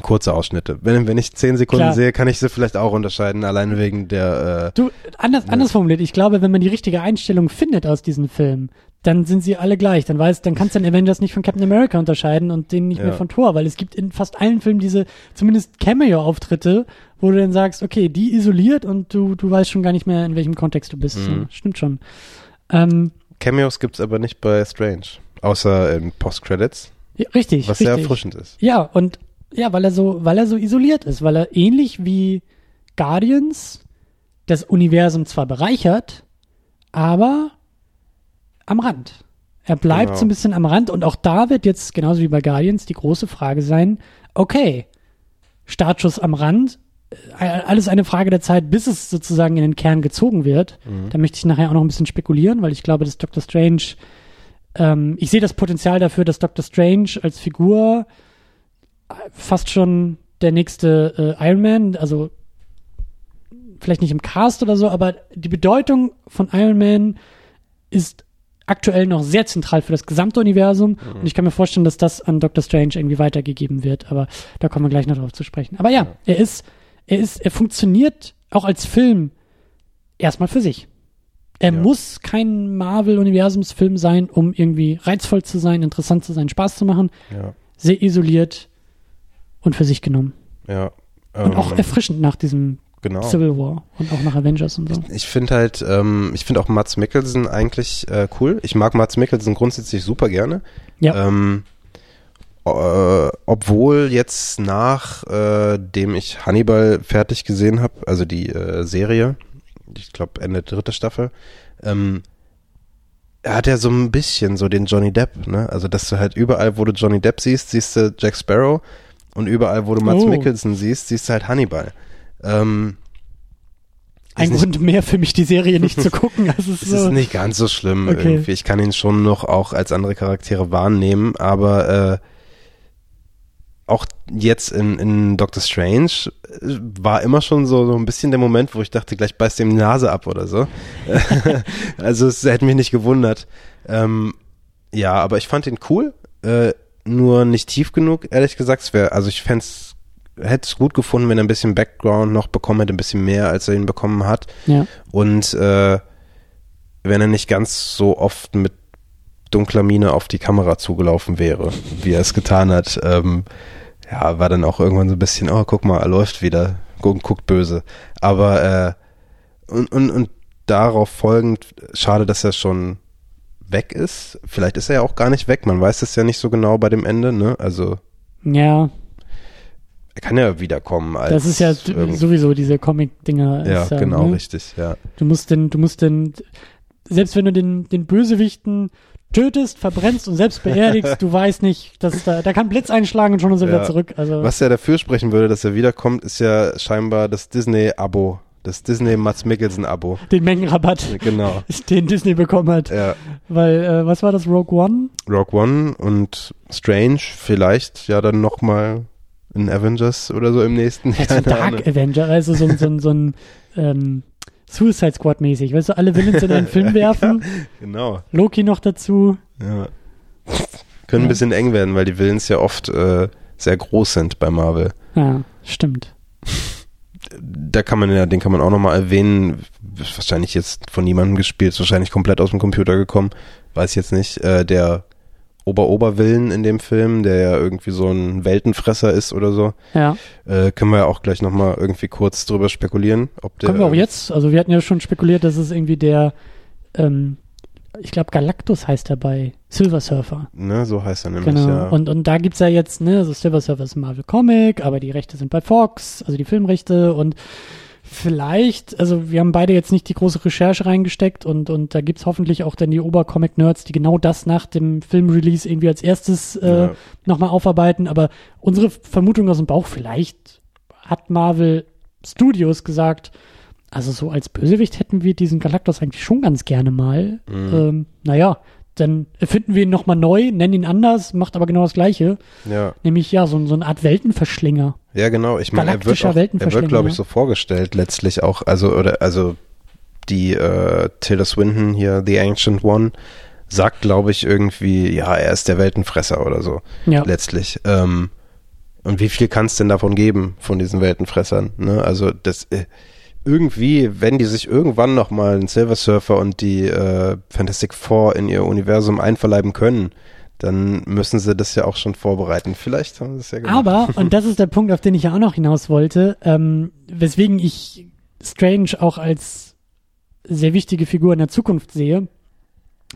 kurze Ausschnitte. Wenn, wenn ich zehn Sekunden Klar. sehe, kann ich sie vielleicht auch unterscheiden, alleine wegen der Du, anders, Ja. anders formuliert, ich glaube, wenn man die richtige Einstellung findet aus diesen Filmen, dann sind sie alle gleich. Dann weiß, dann kannst du den Avengers nicht von Captain America unterscheiden und den nicht Ja. mehr von Thor, weil es gibt in fast allen Filmen diese zumindest Cameo-Auftritte, wo du dann sagst, okay, die isoliert und du, du weißt schon gar nicht mehr, in welchem Kontext du bist. Mhm. Stimmt schon. Ähm, Cameos gibt's aber nicht bei Strange. Außer in Post-Credits, ja, richtig, was richtig. sehr erfrischend ist. Ja, und ja, weil er so, weil er so isoliert ist, weil er ähnlich wie Guardians das Universum zwar bereichert, aber am Rand. Er bleibt Genau. so ein bisschen am Rand und auch da wird jetzt, genauso wie bei Guardians, die große Frage sein, okay, Startschuss am Rand, äh, alles eine Frage der Zeit, bis es sozusagen in den Kern gezogen wird. Da möchte ich nachher auch noch ein bisschen spekulieren, weil ich glaube, dass Doctor Strange, ähm, ich sehe das Potenzial dafür, dass Doctor Strange als Figur äh, fast schon der nächste äh, Iron Man, also vielleicht nicht im Cast oder so, aber die Bedeutung von Iron Man ist aktuell noch sehr zentral für das gesamte Universum und ich kann mir vorstellen, dass das an Doctor Strange irgendwie weitergegeben wird, aber da kommen wir gleich noch drauf zu sprechen. Aber ja, er ist, er ist, er funktioniert auch als Film erstmal für sich. Er Ja. muss kein Marvel-Universumsfilm sein, um irgendwie reizvoll zu sein, interessant zu sein, Spaß zu machen. Ja, Sehr isoliert und für sich genommen. ja. Und Ähm, auch erfrischend nach diesem genau. Civil War und auch nach Avengers und so. Ich finde halt, ähm, ich finde auch Mats Mikkelsen eigentlich äh, cool. Ich mag Mats Mikkelsen grundsätzlich super gerne. Ja. Ähm, äh, obwohl jetzt nach äh, dem ich Hannibal fertig gesehen habe, also die äh, Serie, ich glaube Ende dritte Staffel, ähm, er hat ja so ein bisschen so den Johnny Depp, ne? Also dass du halt überall, wo du Johnny Depp siehst, siehst du Jack Sparrow und überall, wo du Mats Oh. Mikkelsen siehst, siehst du halt Hannibal. Ähm, Ein nicht- Grund mehr für mich, die Serie nicht zu gucken. Es <laughs> es ist so, ist nicht ganz so schlimm Okay. irgendwie. Ich kann ihn schon noch auch als andere Charaktere wahrnehmen, aber äh, auch jetzt in, in Doctor Strange äh, war immer schon so, so ein bisschen der Moment, wo ich dachte, gleich beißt ihm die Nase ab oder so. <laughs> <laughs> also es hätte mich nicht gewundert. Ähm, ja, aber ich fand ihn cool, äh, nur nicht tief genug, ehrlich gesagt. Es wär, also ich fände hätte es gut gefunden, wenn er ein bisschen Background noch bekommen hätte, ein bisschen mehr, als er ihn bekommen hat. ja. Und äh, wenn er nicht ganz so oft mit dunkler Miene auf die Kamera zugelaufen wäre, wie er es getan hat, ähm, ja, war dann auch irgendwann so ein bisschen, oh, guck mal, er läuft wieder, guckt, guckt böse. Aber äh, und, und, und darauf folgend, schade, dass er schon weg ist. Vielleicht ist er ja auch gar nicht weg, man weiß es ja nicht so genau bei dem Ende, ne? Also ja, er kann ja wiederkommen als das ist ja sowieso diese Comic-Dinger. ja, ja, genau, ne? richtig, ja. Du musst den, du musst den, selbst wenn du den, den Bösewichten tötest, verbrennst und selbst beerdigst, <laughs> du weißt nicht, dass da, da kann Blitz einschlagen und schon ist er Ja. wieder zurück. Also, Was ja dafür sprechen würde, dass er wiederkommt, ist ja scheinbar das Disney-Abo. Das Disney Mats Mikkelsen-Abo. den Mengenrabatt, Genau. <laughs> den Disney bekommen hat. Ja. Weil, äh, was war das, Rogue One? Rogue One und Strange vielleicht ja dann nochmal in Avengers oder so im nächsten. Also Keine Dark Ahnung. Avenger, also so, ein- so, ein- so ein ähm, Suicide Squad mäßig. Weißt du, alle Villains in einen <laughs> Film werfen, Genau. Loki noch dazu. Ja. Können ein Ja. bisschen eng werden, weil die Villains ja oft äh, sehr groß sind bei Marvel. Ja, stimmt. Da kann man ja, den kann man auch nochmal erwähnen. Wahrscheinlich jetzt von niemandem gespielt, ist wahrscheinlich komplett aus dem Computer gekommen. Weiß jetzt nicht. Äh, der Ober-Ober-Willen in dem Film, der ja irgendwie so ein Weltenfresser ist oder so. Ja. Äh, können wir ja auch gleich nochmal irgendwie kurz drüber spekulieren. Ob der, Können wir auch jetzt, also wir hatten ja schon spekuliert, dass es irgendwie der, ähm, ich glaube Galactus heißt er bei Silver Surfer. Ne, so heißt er nämlich, Genau. ja. Und, und da gibt's ja jetzt, ne, also Silver Surfer ist ein Marvel Comic, aber die Rechte sind bei Fox, also die Filmrechte und vielleicht, also wir haben beide jetzt nicht die große Recherche reingesteckt und, und da gibt's hoffentlich auch dann die Obercomic-Nerds, die genau das nach dem Filmrelease irgendwie als erstes äh, Ja. nochmal aufarbeiten. Aber unsere Vermutung aus dem Bauch, vielleicht hat Marvel Studios gesagt, also so als Bösewicht hätten wir diesen Galactus eigentlich schon ganz gerne mal. Mhm. Ähm, naja, dann erfinden wir ihn nochmal neu, nennen ihn anders, macht aber genau das Gleiche. ja. Nämlich ja, so, so eine Art Weltenverschlinger. Ja, genau. Ich meine, er wird, auch, er wird, glaube ich, so vorgestellt letztlich auch. Also, oder, also die äh, Tilda Swinton hier, The Ancient One, sagt, glaube ich, irgendwie, ja, er ist der Weltenfresser oder so. Ja. Letztlich. Ähm, und wie viel kann es denn davon geben, von diesen Weltenfressern? Ne? Also, das, äh, irgendwie, wenn die sich irgendwann nochmal ein Silver Surfer und die äh, Fantastic Four in ihr Universum einverleiben können, dann müssen sie das ja auch schon vorbereiten. Vielleicht haben sie es ja gemacht. Aber, <laughs> und das ist der Punkt, auf den ich ja auch noch hinaus wollte, ähm, weswegen ich Strange auch als sehr wichtige Figur in der Zukunft sehe,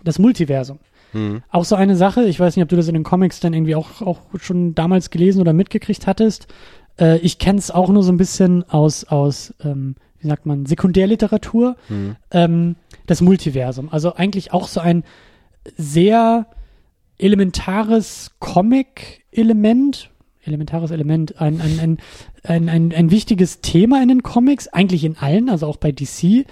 das Multiversum. Hm. Auch so eine Sache, ich weiß nicht, ob du das in den Comics dann irgendwie auch, auch schon damals gelesen oder mitgekriegt hattest. Äh, ich kenne es auch nur so ein bisschen aus, aus ähm, wie sagt man, Sekundärliteratur, Hm. ähm, das Multiversum. Also eigentlich auch so ein sehr elementares Comic-Element, elementares Element, ein, ein, ein, ein, ein, ein wichtiges Thema in den Comics, eigentlich in allen, also auch bei DC,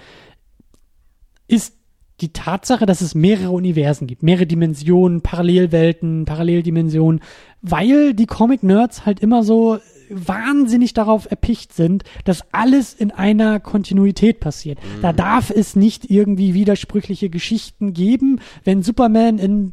ist die Tatsache, dass es mehrere Universen gibt, mehrere Dimensionen, Parallelwelten, Paralleldimensionen, weil die Comic-Nerds halt immer so wahnsinnig darauf erpicht sind, dass alles in einer Kontinuität passiert. Da darf es nicht irgendwie widersprüchliche Geschichten geben, wenn Superman in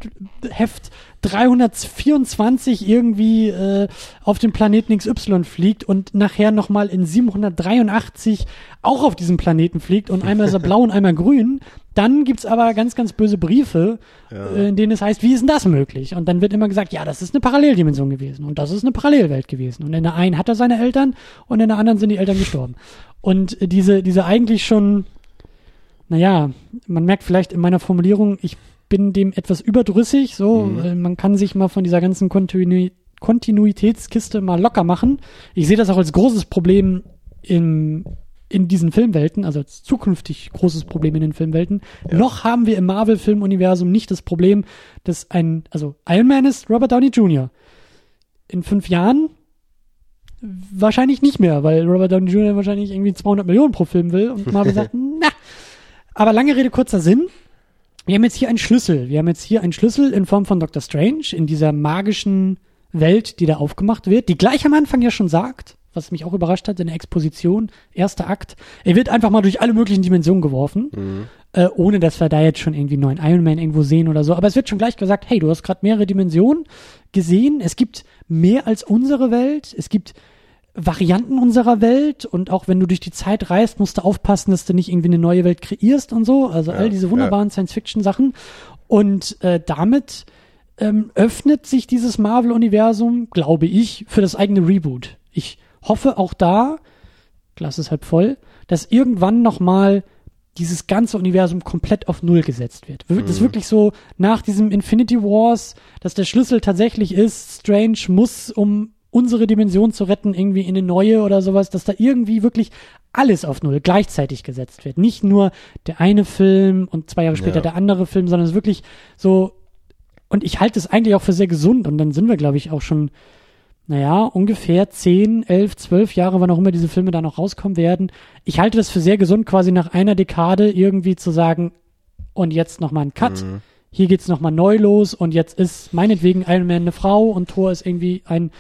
Heft 324 irgendwie äh, auf den Planeten XY fliegt und nachher nochmal in 783 auch auf diesem Planeten fliegt und einmal ist er blau und einmal grün, dann gibt's aber ganz, ganz böse Briefe, äh, in denen es heißt, wie ist denn das möglich? Und dann wird immer gesagt, ja, das ist eine Paralleldimension gewesen und das ist eine Parallelwelt gewesen. Und in der einen hat er seine Eltern und in der anderen sind die Eltern gestorben. Und diese, diese eigentlich schon, naja, man merkt vielleicht in meiner Formulierung, ich bin dem etwas überdrüssig, so, Mhm. man kann sich mal von dieser ganzen Kontinu Kontinuitätskiste mal locker machen. Ich sehe das auch als großes Problem im, in diesen Filmwelten, also als zukünftig großes Problem in den Filmwelten. Noch haben wir im Marvel-Filmuniversum nicht das Problem, dass ein, also Iron Man ist Robert Downey Jr. In fünf Jahren wahrscheinlich nicht mehr, weil Robert Downey Jr. wahrscheinlich irgendwie 200 Millionen pro Film will und Marvel sagt, <laughs> na. Aber lange Rede, kurzer Sinn. Wir haben jetzt hier einen Schlüssel. Wir haben jetzt hier einen Schlüssel in Form von Dr. Strange in dieser magischen Welt, die da aufgemacht wird, die gleich am Anfang ja schon sagt, was mich auch überrascht hat in der Exposition, erster Akt, er wird einfach mal durch alle möglichen Dimensionen geworfen, äh, ohne dass wir da jetzt schon irgendwie einen neuen Iron Man irgendwo sehen oder so. Aber es wird schon gleich gesagt, hey, du hast gerade mehrere Dimensionen gesehen, es gibt mehr als unsere Welt, es gibt Varianten unserer Welt und auch wenn du durch die Zeit reist, musst du aufpassen, dass du nicht irgendwie eine neue Welt kreierst und so. Also all diese wunderbaren Science-Fiction-Sachen. Und äh, damit ähm, öffnet sich dieses Marvel-Universum, glaube ich, für das eigene Reboot. Ich hoffe auch da, Glas ist halb voll, dass irgendwann nochmal dieses ganze Universum komplett auf Null gesetzt wird. Wir- Das ist wirklich so nach diesem Infinity Wars, dass der Schlüssel tatsächlich ist, Strange muss, um unsere Dimension zu retten, irgendwie in eine neue oder sowas, dass da irgendwie wirklich alles auf Null gleichzeitig gesetzt wird. Nicht nur der eine Film und zwei Jahre später Ja. der andere Film, sondern es ist wirklich so, und ich halte es eigentlich auch für sehr gesund und dann sind wir, glaube ich, auch schon, naja, ungefähr 10, 11, 12 Jahre, wann auch immer diese Filme da noch rauskommen werden. Ich halte das für sehr gesund, quasi nach einer Dekade irgendwie zu sagen, und jetzt nochmal ein Cut. Mhm. Hier geht's nochmal neu los und jetzt ist meinetwegen Iron Man eine Frau und Thor ist irgendwie ein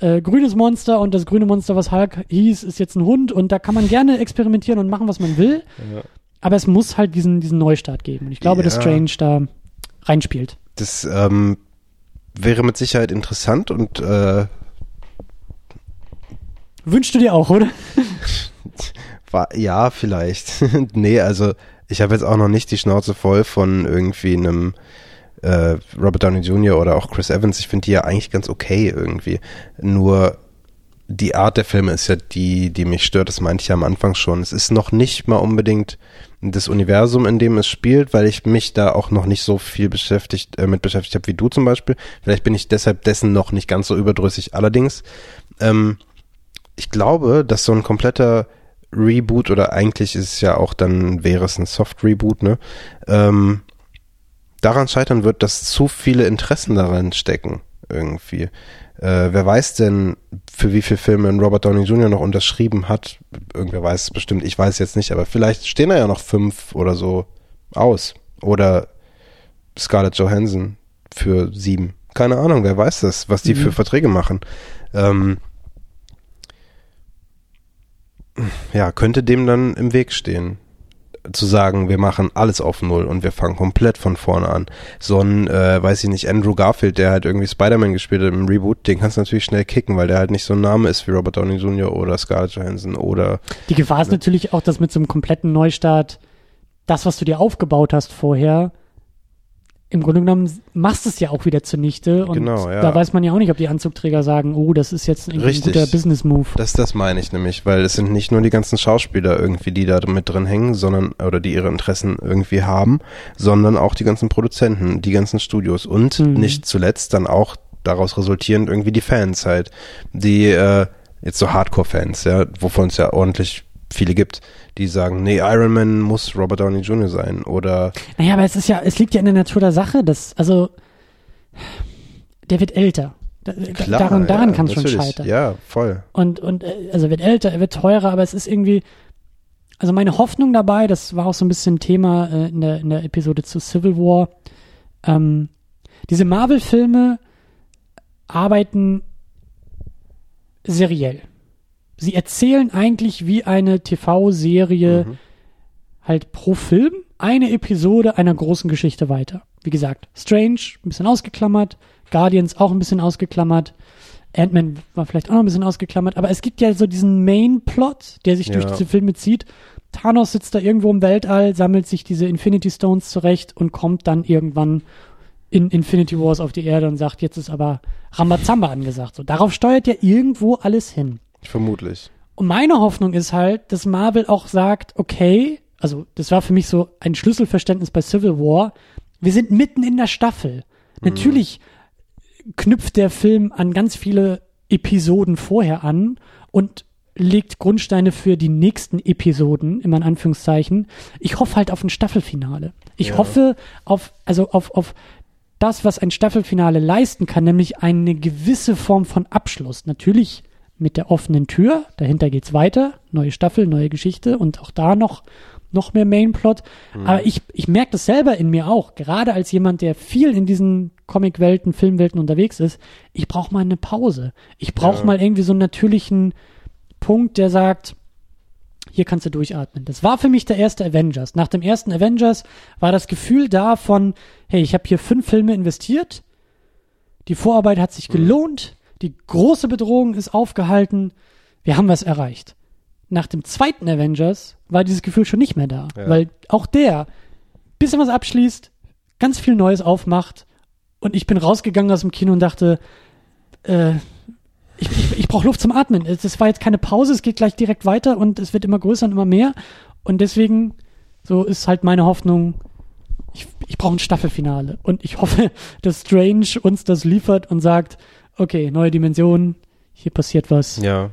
äh, grünes Monster und das grüne Monster, was Hulk hieß, ist jetzt ein Hund und da kann man gerne experimentieren und machen, was man will. Ja. Aber es muss halt diesen, diesen Neustart geben. Und ich glaube, dass Ja. Strange da reinspielt. Das ähm, wäre mit Sicherheit interessant und äh, Wünschst du dir auch, oder? <laughs> ja, vielleicht. <laughs> nee, also ich habe jetzt auch noch nicht die Schnauze voll von irgendwie einem äh, Robert Downey Jr. oder auch Chris Evans. Ich finde die ja eigentlich ganz okay irgendwie. Nur die Art der Filme ist ja die, die mich stört. Das meinte ich ja am Anfang schon. Es ist noch nicht mal unbedingt das Universum, in dem es spielt, weil ich mich da auch noch nicht so viel beschäftigt, äh, mit beschäftigt habe wie du zum Beispiel. Vielleicht bin ich deshalb dessen noch nicht ganz so überdrüssig. Allerdings, ähm, ich glaube, dass so ein kompletter Reboot oder eigentlich ist es ja auch dann wäre es ein Soft Reboot, ne? Ähm, daran scheitern wird, dass zu viele Interessen daran stecken irgendwie. Äh, wer weiß denn, für wie viele Filme Robert Downey Jr. noch unterschrieben hat? Irgendwer weiß es bestimmt, ich weiß jetzt nicht, aber vielleicht stehen da ja noch fünf oder so aus. Oder Scarlett Johansson für sieben. Keine Ahnung, wer weiß das, was die Mhm. für Verträge machen. Ähm, ja, könnte dem dann im Weg stehen. Zu sagen, wir machen alles auf Null und wir fangen komplett von vorne an. So ein, äh, weiß ich nicht, Andrew Garfield, der halt irgendwie Spider-Man gespielt hat im Reboot, den kannst du natürlich schnell kicken, weil der halt nicht so ein Name ist wie Robert Downey Jr. oder Scarlett Johansson oder. Die Gefahr ist natürlich auch, dass mit so einem kompletten Neustart das, was du dir aufgebaut hast vorher, im Grunde genommen machst es ja auch wieder zunichte und Genau, ja. da weiß man ja auch nicht, ob die Anzugträger sagen, oh, das ist jetzt ein, guter Business-Move. Das, das meine ich nämlich, weil es sind nicht nur die ganzen Schauspieler irgendwie, die da mit drin hängen, sondern, oder die ihre Interessen irgendwie haben, sondern auch die ganzen Produzenten, die ganzen Studios und Mhm. nicht zuletzt dann auch daraus resultierend irgendwie die Fans halt, die, äh, jetzt so Hardcore-Fans, ja, wovon es ja ordentlich viele gibt, die sagen, nee, Iron Man muss Robert Downey Jr. sein oder Naja, aber es ist ja, es liegt ja in der Natur der Sache, dass, also, der wird älter. Da, klar, daran daran ja, kann es schon scheitern. Ja, voll. Und, und äh, also er wird älter, er wird teurer, aber es ist irgendwie, also meine Hoffnung dabei, das war auch so ein bisschen Thema äh, in, der, in der Episode zu Civil War, ähm, diese Marvel-Filme arbeiten seriell. Sie erzählen eigentlich wie eine TV-Serie Mhm. halt pro Film eine Episode einer großen Geschichte weiter. Wie gesagt, Strange ein bisschen ausgeklammert, Guardians auch ein bisschen ausgeklammert, Ant-Man war vielleicht auch noch ein bisschen ausgeklammert, aber es gibt ja so diesen Main-Plot, der sich durch Ja. diese Filme zieht. Thanos sitzt da irgendwo im Weltall, sammelt sich diese Infinity Stones zurecht und kommt dann irgendwann in Infinity Wars auf die Erde und sagt, jetzt ist aber Rambazamba angesagt. So, darauf steuert ja irgendwo alles hin. Vermutlich. Und meine Hoffnung ist halt, dass Marvel auch sagt, okay, also das war für mich so ein Schlüsselverständnis bei Civil War. Wir sind mitten in der Staffel. Natürlich knüpft der Film an ganz viele Episoden vorher an und legt Grundsteine für die nächsten Episoden, immer in Anführungszeichen. Ich hoffe halt auf ein Staffelfinale. Ich Ja. hoffe auf, also auf, auf das, was ein Staffelfinale leisten kann, nämlich eine gewisse Form von Abschluss. Natürlich mit der offenen Tür, dahinter geht's weiter, neue Staffel, neue Geschichte und auch da noch, noch mehr Mainplot. Aber ich, ich merke das selber in mir auch, gerade als jemand, der viel in diesen Comicwelten, Filmwelten unterwegs ist, ich brauche mal eine Pause. Ich brauche Ja. mal irgendwie so einen natürlichen Punkt, der sagt, hier kannst du durchatmen. Das war für mich der erste Avengers. Nach dem ersten Avengers war das Gefühl da von, hey, ich habe hier fünf Filme investiert, die Vorarbeit hat sich gelohnt, die große Bedrohung ist aufgehalten, wir haben was erreicht. Nach dem zweiten Avengers war dieses Gefühl schon nicht mehr da, Ja. weil auch der bisschen was abschließt, ganz viel Neues aufmacht und ich bin rausgegangen aus dem Kino und dachte, äh, ich, ich, ich brauche Luft zum Atmen. Das war jetzt keine Pause, es geht gleich direkt weiter und es wird immer größer und immer mehr. Und deswegen, so ist halt meine Hoffnung, ich, ich brauche ein Staffelfinale. Und ich hoffe, <laughs> dass Strange uns das liefert und sagt, okay, neue Dimension, hier passiert was. Ja.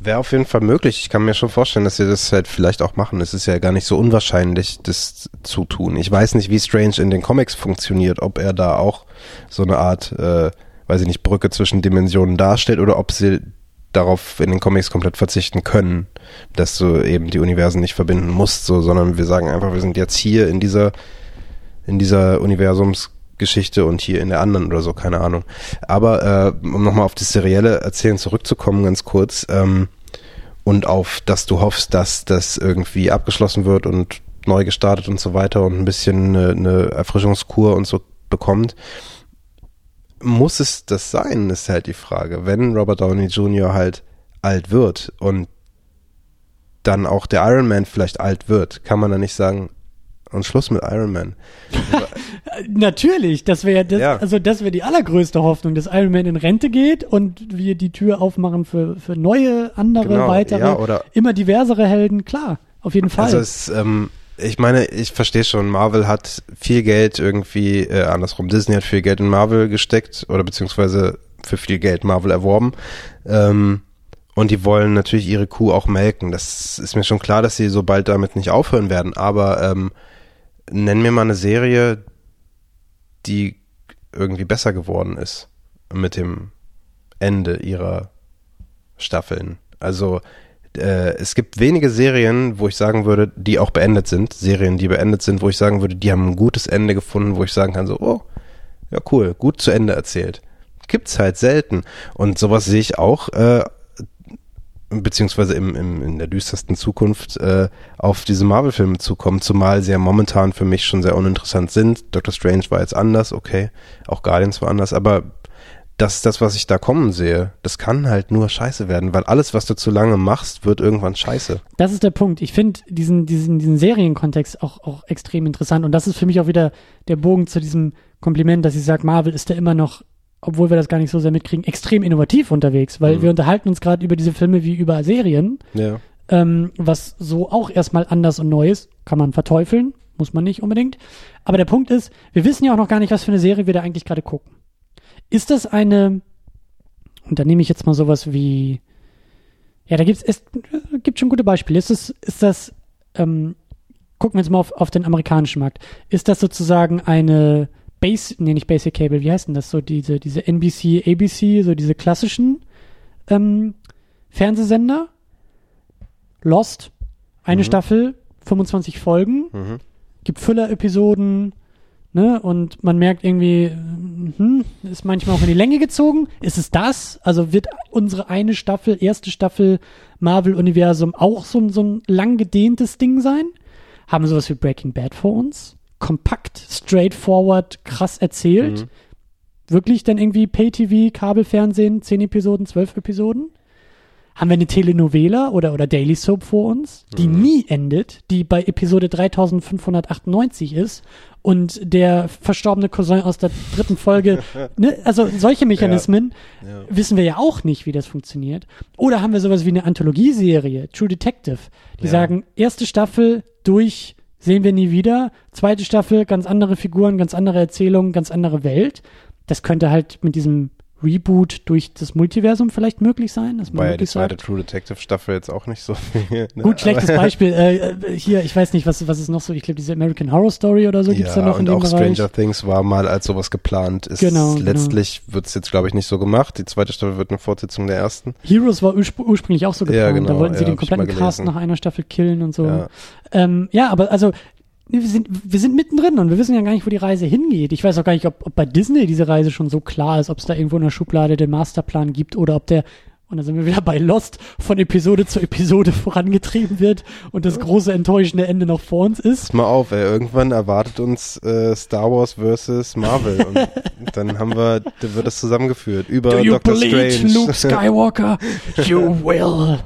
Wäre auf jeden Fall möglich. Ich kann mir schon vorstellen, dass sie das halt vielleicht auch machen. Es ist ja gar nicht so unwahrscheinlich, das zu tun. Ich weiß nicht, wie Strange in den Comics funktioniert, ob er da auch so eine Art, äh, weiß ich nicht, Brücke zwischen Dimensionen darstellt oder ob sie darauf in den Comics komplett verzichten können, dass du eben die Universen nicht verbinden musst, so, sondern wir sagen einfach, wir sind jetzt hier in dieser, in dieser Universumsgeschichte und hier in der anderen oder so, keine Ahnung. Aber äh, um nochmal auf das serielle Erzählen zurückzukommen, ganz kurz, ähm, und auf, dass du hoffst, dass das irgendwie abgeschlossen wird und neu gestartet und so weiter und ein bisschen eine, eine Erfrischungskur und so bekommt. Muss es das sein, ist halt die Frage. Wenn Robert Downey Jr. halt alt wird und dann auch der Iron Man vielleicht alt wird, kann man dann nicht sagen, und Schluss mit Iron Man. <laughs> Natürlich, das wäre das, Ja. also das wäre die allergrößte Hoffnung, dass Iron Man in Rente geht und wir die Tür aufmachen für, für neue, andere, Genau, weitere, ja, oder- immer diversere Helden, klar, auf jeden Fall. Also es, ähm, ich meine, ich verstehe schon, Marvel hat viel Geld irgendwie, äh, andersrum, Disney hat viel Geld in Marvel gesteckt oder beziehungsweise für viel Geld Marvel erworben. Ähm, und die wollen natürlich ihre Kuh auch melken. Das ist mir schon klar, dass sie so bald damit nicht aufhören werden. Aber ähm, nenn mir mal eine Serie, die irgendwie besser geworden ist mit dem Ende ihrer Staffeln. Also äh, es gibt wenige Serien, wo ich sagen würde, die auch beendet sind. Serien, die beendet sind, wo ich sagen würde, die haben ein gutes Ende gefunden, wo ich sagen kann, so, oh, ja cool, gut zu Ende erzählt. Gibt's halt selten. Und sowas sehe ich auch äh, beziehungsweise im, im, in der düstersten Zukunft äh, auf diese Marvel-Filme zukommen, zumal sie ja momentan für mich schon sehr uninteressant sind. Doctor Strange war jetzt anders, okay, auch Guardians war anders, aber das ist das, was ich da kommen sehe. Das kann halt nur scheiße werden, weil alles, was du zu lange machst, wird irgendwann scheiße. Das ist der Punkt. Ich finde diesen, diesen, diesen Serienkontext auch, auch extrem interessant. Und das ist für mich auch wieder der Bogen zu diesem Kompliment, dass ich sage, Marvel ist da immer noch, obwohl wir das gar nicht so sehr mitkriegen, extrem innovativ unterwegs, weil Mhm. wir unterhalten uns gerade über diese Filme wie über Serien, Ja. ähm, was so auch erstmal anders und neu ist. Kann man verteufeln, muss man nicht unbedingt. Aber der Punkt ist, wir wissen ja auch noch gar nicht, was für eine Serie wir da eigentlich gerade gucken. Ist das eine, und da nehme ich jetzt mal sowas wie, ja, da gibt's, es äh, gibt schon gute Beispiele. Ist das, ist das, ähm, gucken wir jetzt mal auf, auf den amerikanischen Markt. Ist das sozusagen eine Base, nee, nicht Basic Cable, wie heißt denn das? So diese, diese NBC, ABC, so diese klassischen ähm, Fernsehsender? Lost, eine Mhm. Staffel, 25 Folgen, Mhm. gibt Füller-Episoden, ne? Und man merkt irgendwie, hm, ist manchmal auch in die Länge gezogen. Ist es das? Also wird unsere eine Staffel, erste Staffel Marvel-Universum auch so, ein- so ein lang gedehntes Ding sein? Haben sowas wie Breaking Bad vor uns? Kompakt, straightforward, krass erzählt. Mhm. Wirklich dann irgendwie Pay-TV, Kabelfernsehen, 10 Episoden, 12 Episoden? Haben wir eine Telenovela oder, oder Daily Soap vor uns, die Mhm. nie endet, die bei Episode 3598 ist und der verstorbene Cousin aus der dritten Folge, <laughs> ne, also solche Mechanismen Ja. wissen wir ja auch nicht, wie das funktioniert. Oder haben wir sowas wie eine Anthologieserie, True Detective, die Ja. sagen, erste Staffel durch, sehen wir nie wieder, zweite Staffel, ganz andere Figuren, ganz andere Erzählungen, ganz andere Welt. Das könnte halt mit diesem Reboot durch das Multiversum vielleicht möglich sein, dass man ja die zweite sagt, True Detective Staffel jetzt auch nicht so viel. Ne? Gut, schlechtes Beispiel. Äh, äh, hier, ich weiß nicht, was, was ist noch so? Ich glaube, diese American Horror Story oder so gibt's ja, da noch in und dem auch Bereich. Stranger Things war mal als sowas geplant. Ist Genau, genau. letztlich wird's jetzt, glaube ich, nicht so gemacht. Die zweite Staffel wird eine Fortsetzung der ersten. Heroes war urspr ursprünglich auch so geplant. Ja, genau, da wollten sie ja, den kompletten Cast nach einer Staffel killen und so. Ja. Ähm, ja, aber also wir sind, wir sind mittendrin und wir wissen ja gar nicht, wo die Reise hingeht. Ich weiß auch gar nicht, ob, ob bei Disney diese Reise schon so klar ist, ob es da irgendwo in der Schublade den Masterplan gibt oder ob der, und da sind wir wieder bei Lost, von Episode zu Episode <laughs> vorangetrieben wird und das große enttäuschende Ende noch vor uns ist. Pass mal auf, ey, irgendwann erwartet uns äh, Star Wars versus Marvel und <laughs> dann haben wir, da wird das zusammengeführt über Do you Doctor believe Strange. Luke Skywalker? <laughs> You will.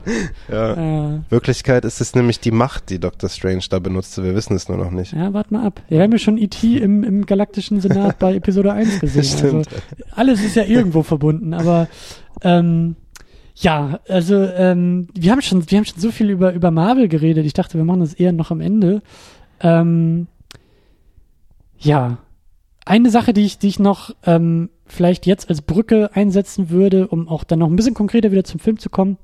ja. Äh, Wirklichkeit ist es nämlich die Macht, die Doctor Strange da benutzte. Wir wissen es nur noch nicht. Ja, warte mal ab. Wir haben ja schon E.T. im, im Galaktischen Senat bei Episode 1 gesehen. Also, Stimmt. alles ist ja irgendwo verbunden, aber ähm, ja, also ähm, wir haben schon, wir haben schon so viel über, über Marvel geredet. Ich dachte, wir machen das eher noch am Ende. Ähm, ja, eine Sache, die ich, die ich noch ähm, vielleicht jetzt als Brücke einsetzen würde, um auch dann noch ein bisschen konkreter wieder zum Film zu kommen.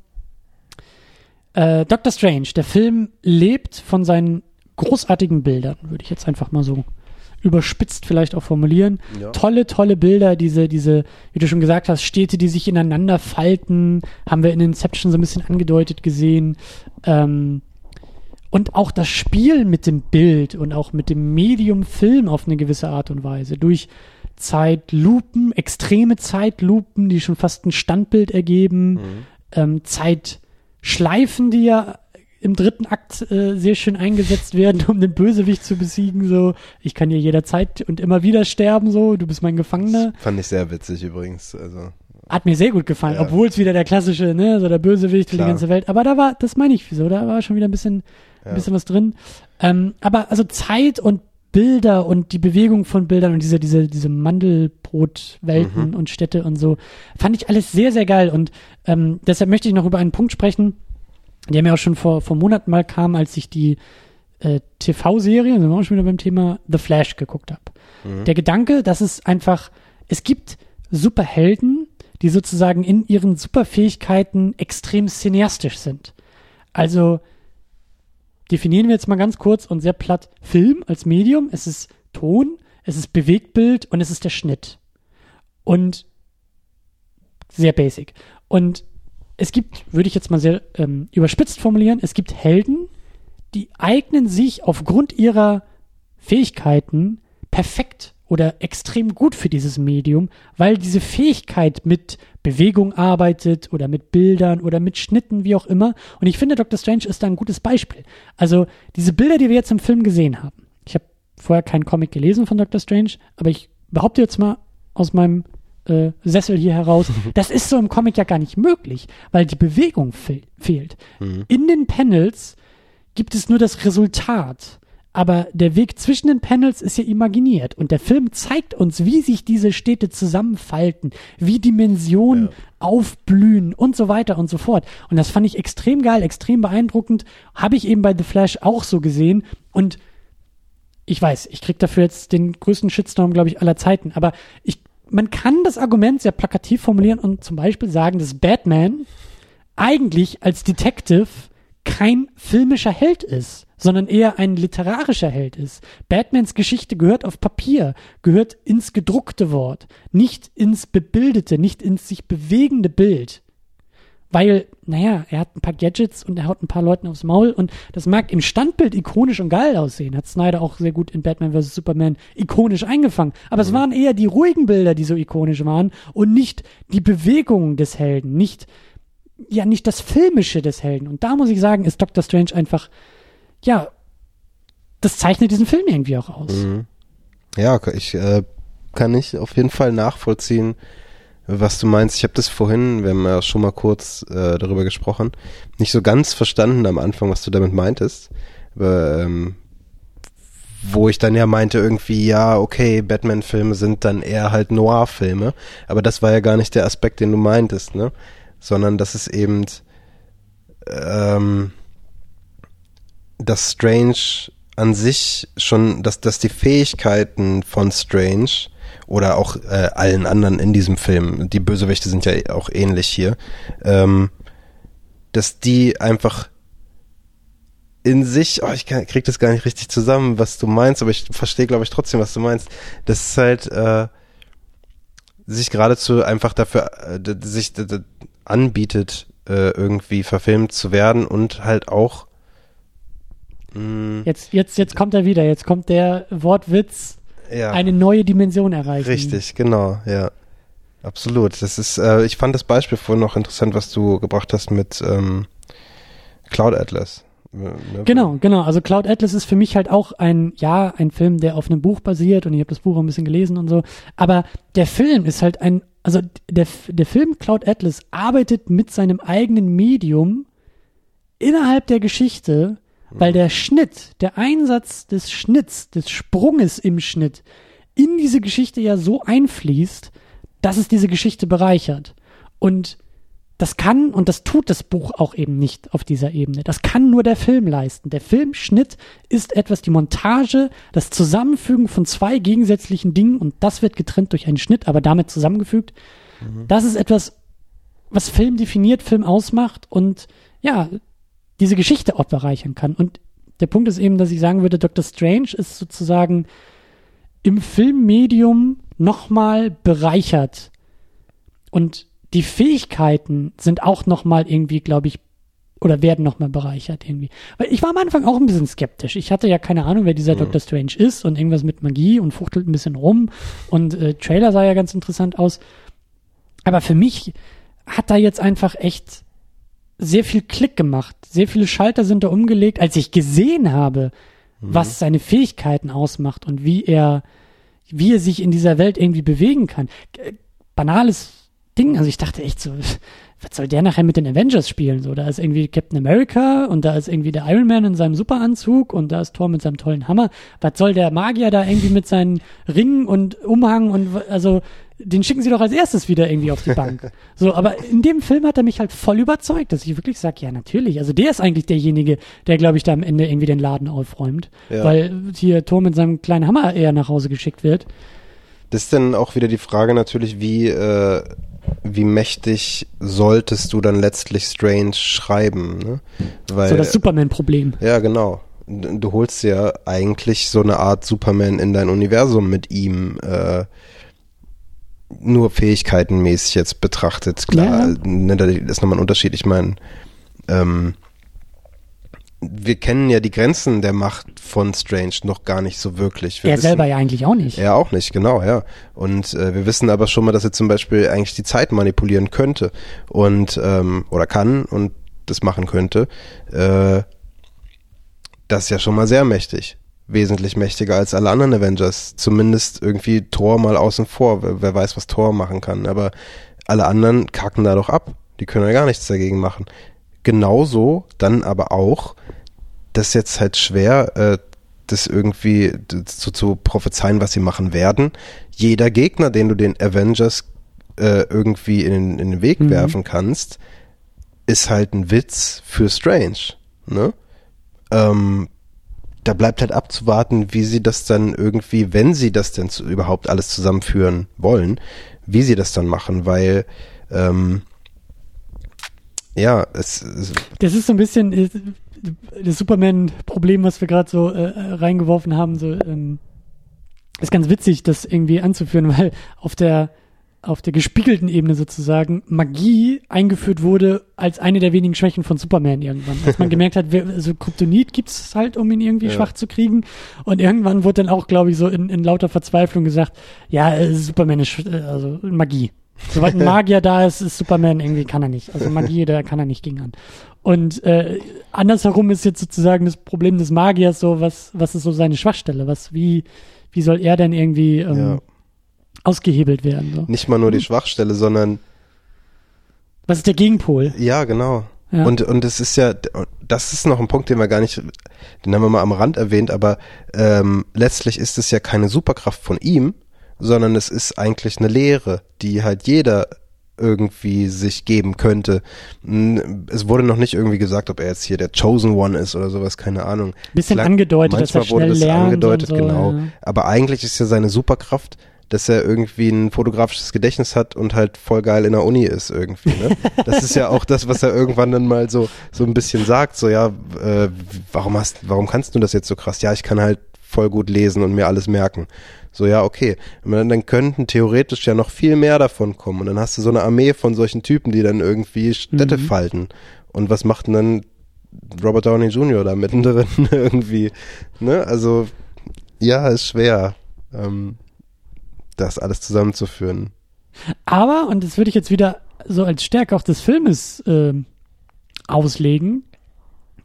Äh, Doctor Strange, der Film lebt von seinen großartigen Bildern, würde ich jetzt einfach mal so überspitzt vielleicht auch formulieren. Ja. Tolle, tolle Bilder, diese, diese, wie du schon gesagt hast, Städte, die sich ineinander falten, haben wir in Inception so ein bisschen angedeutet gesehen. Ähm, und auch das Spiel mit dem Bild und auch mit dem Medium Film auf eine gewisse Art und Weise. Durch Zeitlupen, extreme Zeitlupen, die schon fast ein Standbild ergeben, Mhm. ähm, Zeitschleifen, die ja im dritten Akt äh, sehr schön eingesetzt werden, um den Bösewicht zu besiegen. So, ich kann hier jederzeit und immer wieder sterben, so, du bist mein Gefangener. Fand ich sehr witzig übrigens. Also Hat mir sehr gut gefallen, Ja. obwohl es wieder der klassische, ne, so der Bösewicht für die ganze Welt. Aber da war, das meine ich so, da war schon wieder ein bisschen, Ja. ein bisschen was drin. Ähm, aber also Zeit und Bilder und die Bewegung von Bildern und diese, diese, diese Mandelbrotwelten Mhm. und Städte und so, fand ich alles sehr, sehr geil. Und ähm, deshalb möchte ich noch über einen Punkt sprechen, der mir auch schon vor, vor Monaten mal kam, als ich die äh, TV-Serie, sind wir auch schon wieder beim Thema The Flash geguckt habe. Mhm. Der Gedanke, dass es einfach, es gibt Superhelden, die sozusagen in ihren Superfähigkeiten extrem cineastisch sind. Also definieren wir jetzt mal ganz kurz und sehr platt Film als Medium. Es ist Ton, es ist Bewegtbild und es ist der Schnitt. Und sehr basic. Und es gibt, würde ich jetzt mal sehr ähm, überspitzt formulieren, es gibt Helden, die eignen sich aufgrund ihrer Fähigkeiten perfekt oder extrem gut für dieses Medium, weil diese Fähigkeit mit Bewegung arbeitet oder mit Bildern oder mit Schnitten, wie auch immer. Und ich finde, Doctor Strange ist da ein gutes Beispiel. Also diese Bilder, die wir jetzt im Film gesehen haben. Ich habe vorher keinen Comic gelesen von Doctor Strange, aber ich behaupte jetzt mal aus meinem äh, Sessel hier heraus, <laughs> das ist so im Comic ja gar nicht möglich, weil die Bewegung fe fehlt. Mhm. In den Panels gibt es nur das Resultat. Aber der Weg zwischen den Panels ist ja imaginiert und der Film zeigt uns, wie sich diese Städte zusammenfalten, wie Dimensionen Ja. aufblühen und so weiter und so fort. Und das fand ich extrem geil, extrem beeindruckend. Habe ich eben bei The Flash auch so gesehen. Und ich weiß, ich krieg dafür jetzt den größten Shitstorm, glaube ich, aller Zeiten. Aber ich, man kann das Argument sehr plakativ formulieren und zum Beispiel sagen, dass Batman eigentlich als Detective kein filmischer Held ist, sondern eher ein literarischer Held ist. Batmans Geschichte gehört auf Papier, gehört ins gedruckte Wort, nicht ins bebildete, nicht ins sich bewegende Bild. Weil, naja, er hat ein paar Gadgets und er haut ein paar Leuten aufs Maul und das mag im Standbild ikonisch und geil aussehen. Hat Snyder auch sehr gut in Batman vs. Superman ikonisch eingefangen. Aber es waren eher die ruhigen Bilder, die so ikonisch waren und nicht die Bewegungen des Helden, nicht, ja, nicht das Filmische des Helden. Und da muss ich sagen, ist Doctor Strange einfach, ja, das zeichnet diesen Film irgendwie auch aus. Mhm. Ja, ich äh, kann ich auf jeden Fall nachvollziehen, was du meinst. Ich habe das vorhin, wir haben ja schon mal kurz äh, darüber gesprochen, nicht so ganz verstanden am Anfang, was du damit meintest. Aber, ähm, wo ich dann ja meinte irgendwie, ja, okay, Batman-Filme sind dann eher halt Noir-Filme, aber das war ja gar nicht der Aspekt, den du meintest, ne? Sondern dass es eben ähm, dass Strange an sich schon, dass, dass die Fähigkeiten von Strange oder auch äh, allen anderen in diesem Film, die Bösewichte sind ja auch ähnlich hier, ähm, dass die einfach in sich, oh, ich kann, krieg das gar nicht richtig zusammen, was du meinst, aber ich verstehe, glaube ich, trotzdem, was du meinst. Das ist halt äh, sich geradezu einfach dafür, äh, sich anbietet, äh, irgendwie verfilmt zu werden und halt auch mh, Jetzt, jetzt, jetzt kommt er wieder. Jetzt kommt der Wortwitz, ja. eine neue Dimension erreichen. Richtig, genau, ja. Absolut. Das ist, äh, ich fand das Beispiel vorhin noch interessant, was du gebracht hast mit ähm, Cloud Atlas. Äh, ne? Genau, genau. Also Cloud Atlas ist für mich halt auch ein, ja, ein Film, der auf einem Buch basiert und ich habe das Buch auch ein bisschen gelesen und so. Aber der Film ist halt ein, also der, der Film Cloud Atlas arbeitet mit seinem eigenen Medium innerhalb der Geschichte, weil der Schnitt, der Einsatz des Schnitts, des Sprunges im Schnitt in diese Geschichte ja so einfließt, dass es diese Geschichte bereichert. Und das kann und das tut das Buch auch eben nicht auf dieser Ebene. Das kann nur der Film leisten. Der Filmschnitt ist etwas, die Montage, das Zusammenfügen von zwei gegensätzlichen Dingen und das wird getrennt durch einen Schnitt, aber damit zusammengefügt. Das ist etwas, was Film definiert, Film ausmacht und ja, diese Geschichte auch bereichern kann. Und der Punkt ist eben, dass ich sagen würde, Dr. Strange ist sozusagen im Filmmedium nochmal bereichert. Und die Fähigkeiten sind auch nochmal irgendwie, glaube ich, oder werden nochmal bereichert irgendwie. Weil ich war am Anfang auch ein bisschen skeptisch. Ich hatte ja keine Ahnung, wer dieser Dr. Strange ist und irgendwas mit Magie und fuchtelt ein bisschen rum. Und äh, Trailer sah ja ganz interessant aus. Aber für mich hat da jetzt einfach echt sehr viel Klick gemacht. Sehr viele Schalter sind da umgelegt, als ich gesehen habe, was seine Fähigkeiten ausmacht und wie er, wie er sich in dieser Welt irgendwie bewegen kann. Banales Ding. Also ich dachte echt so, was soll der nachher mit den Avengers spielen? So, da ist irgendwie Captain America und da ist irgendwie der Iron Man in seinem Superanzug und da ist Thor mit seinem tollen Hammer. Was soll der Magier da irgendwie mit seinen Ringen und Umhang und also den schicken sie doch als erstes wieder irgendwie auf die Bank. <laughs> So, aber in dem Film hat er mich halt voll überzeugt, dass ich wirklich sage, ja, natürlich. Also der ist eigentlich derjenige, der, glaube ich, da am Ende irgendwie den Laden aufräumt. Ja. Weil hier Thor mit seinem kleinen Hammer eher nach Hause geschickt wird. Das ist dann auch wieder die Frage natürlich, wie, äh, wie mächtig solltest du dann letztlich Strange schreiben, ne? Weil, So das Superman-Problem. ja, genau. Du du holst ja eigentlich so eine Art Superman in dein Universum mit ihm, äh, nur fähigkeitenmäßig jetzt betrachtet. Klar, Ja. ne, ist nochmal ein Unterschied. Ich meine, ähm, wir kennen ja die Grenzen der Macht von Strange noch gar nicht so wirklich. Wir er wissen, selber ja eigentlich auch nicht. Er auch nicht, genau, ja. Und äh, wir wissen aber schon mal, dass er zum Beispiel eigentlich die Zeit manipulieren könnte und ähm, oder kann und das machen könnte. Äh, das ist ja schon mal sehr mächtig. Wesentlich mächtiger als alle anderen Avengers. Zumindest irgendwie Thor mal außen vor. Wer, wer weiß, was Thor machen kann. Aber alle anderen kacken da doch ab. Die können ja gar nichts dagegen machen. Genauso dann aber auch, das ist jetzt halt schwer, äh, das irgendwie zu, zu prophezeien, was sie machen werden. Jeder Gegner, den du den Avengers äh, irgendwie in, in den Weg Mhm. werfen kannst, ist halt ein Witz für Strange. Ne? Ähm, da bleibt halt abzuwarten, wie sie das dann irgendwie, wenn sie das denn zu, überhaupt alles zusammenführen wollen, wie sie das dann machen, weil ähm, ja, es, es Das ist so ein bisschen äh, das Superman-Problem, was wir gerade so äh, reingeworfen haben. So, ähm, ist ganz witzig, das irgendwie anzuführen, <laughs> weil auf der auf der gespiegelten Ebene sozusagen Magie eingeführt wurde als eine der wenigen Schwächen von Superman irgendwann. Als man <laughs> gemerkt hat, wer, also Kryptonit gibt's halt, um ihn irgendwie Ja. schwach zu kriegen. Und irgendwann wurde dann auch, glaube ich, so in, in lauter Verzweiflung gesagt, ja, äh, Superman ist äh, also Magie. Sobald ein <laughs> Magier da ist, ist Superman irgendwie kann er nicht. Also Magie, da kann er nicht gegen an. Und äh, andersherum ist jetzt sozusagen das Problem des Magiers so, was, was ist so seine Schwachstelle? Was, wie, wie soll er denn irgendwie ähm, Ja. ausgehebelt werden? So? nicht mal nur die Schwachstelle, sondern Was ist der Gegenpol? ja, genau. Ja. Und, und es ist ja, das ist noch ein Punkt, den wir gar nicht, den haben wir mal am Rand erwähnt, aber ähm, letztlich ist es ja keine Superkraft von ihm, sondern es ist eigentlich eine Lehre, die halt jeder irgendwie sich geben könnte. Es wurde noch nicht irgendwie gesagt, ob er jetzt hier der Chosen One ist oder sowas, keine Ahnung. Bisschen Vielleicht- angedeutet, dass er wurde das lernt angedeutet, so, genau. ja. Aber eigentlich ist ja seine Superkraft, dass er irgendwie ein fotografisches Gedächtnis hat und halt voll geil in der Uni ist irgendwie. Ne? <laughs> Das ist ja auch das, was er irgendwann dann mal so so ein bisschen sagt. So ja, äh, warum hast, warum kannst du das jetzt so krass? Ja, ich kann halt voll gut lesen und mir alles merken. So ja, okay. Dann, dann könnten theoretisch ja noch viel mehr davon kommen. Und dann hast du so eine Armee von solchen Typen, die dann irgendwie Städte Mhm. falten. Und was macht denn dann Robert Downey Jr. da mittendrin <laughs> irgendwie? Ne? Also ja, ist schwer. Ähm, das alles zusammenzuführen. Aber, und das würde ich jetzt wieder so als Stärke auch des Filmes ähm, auslegen,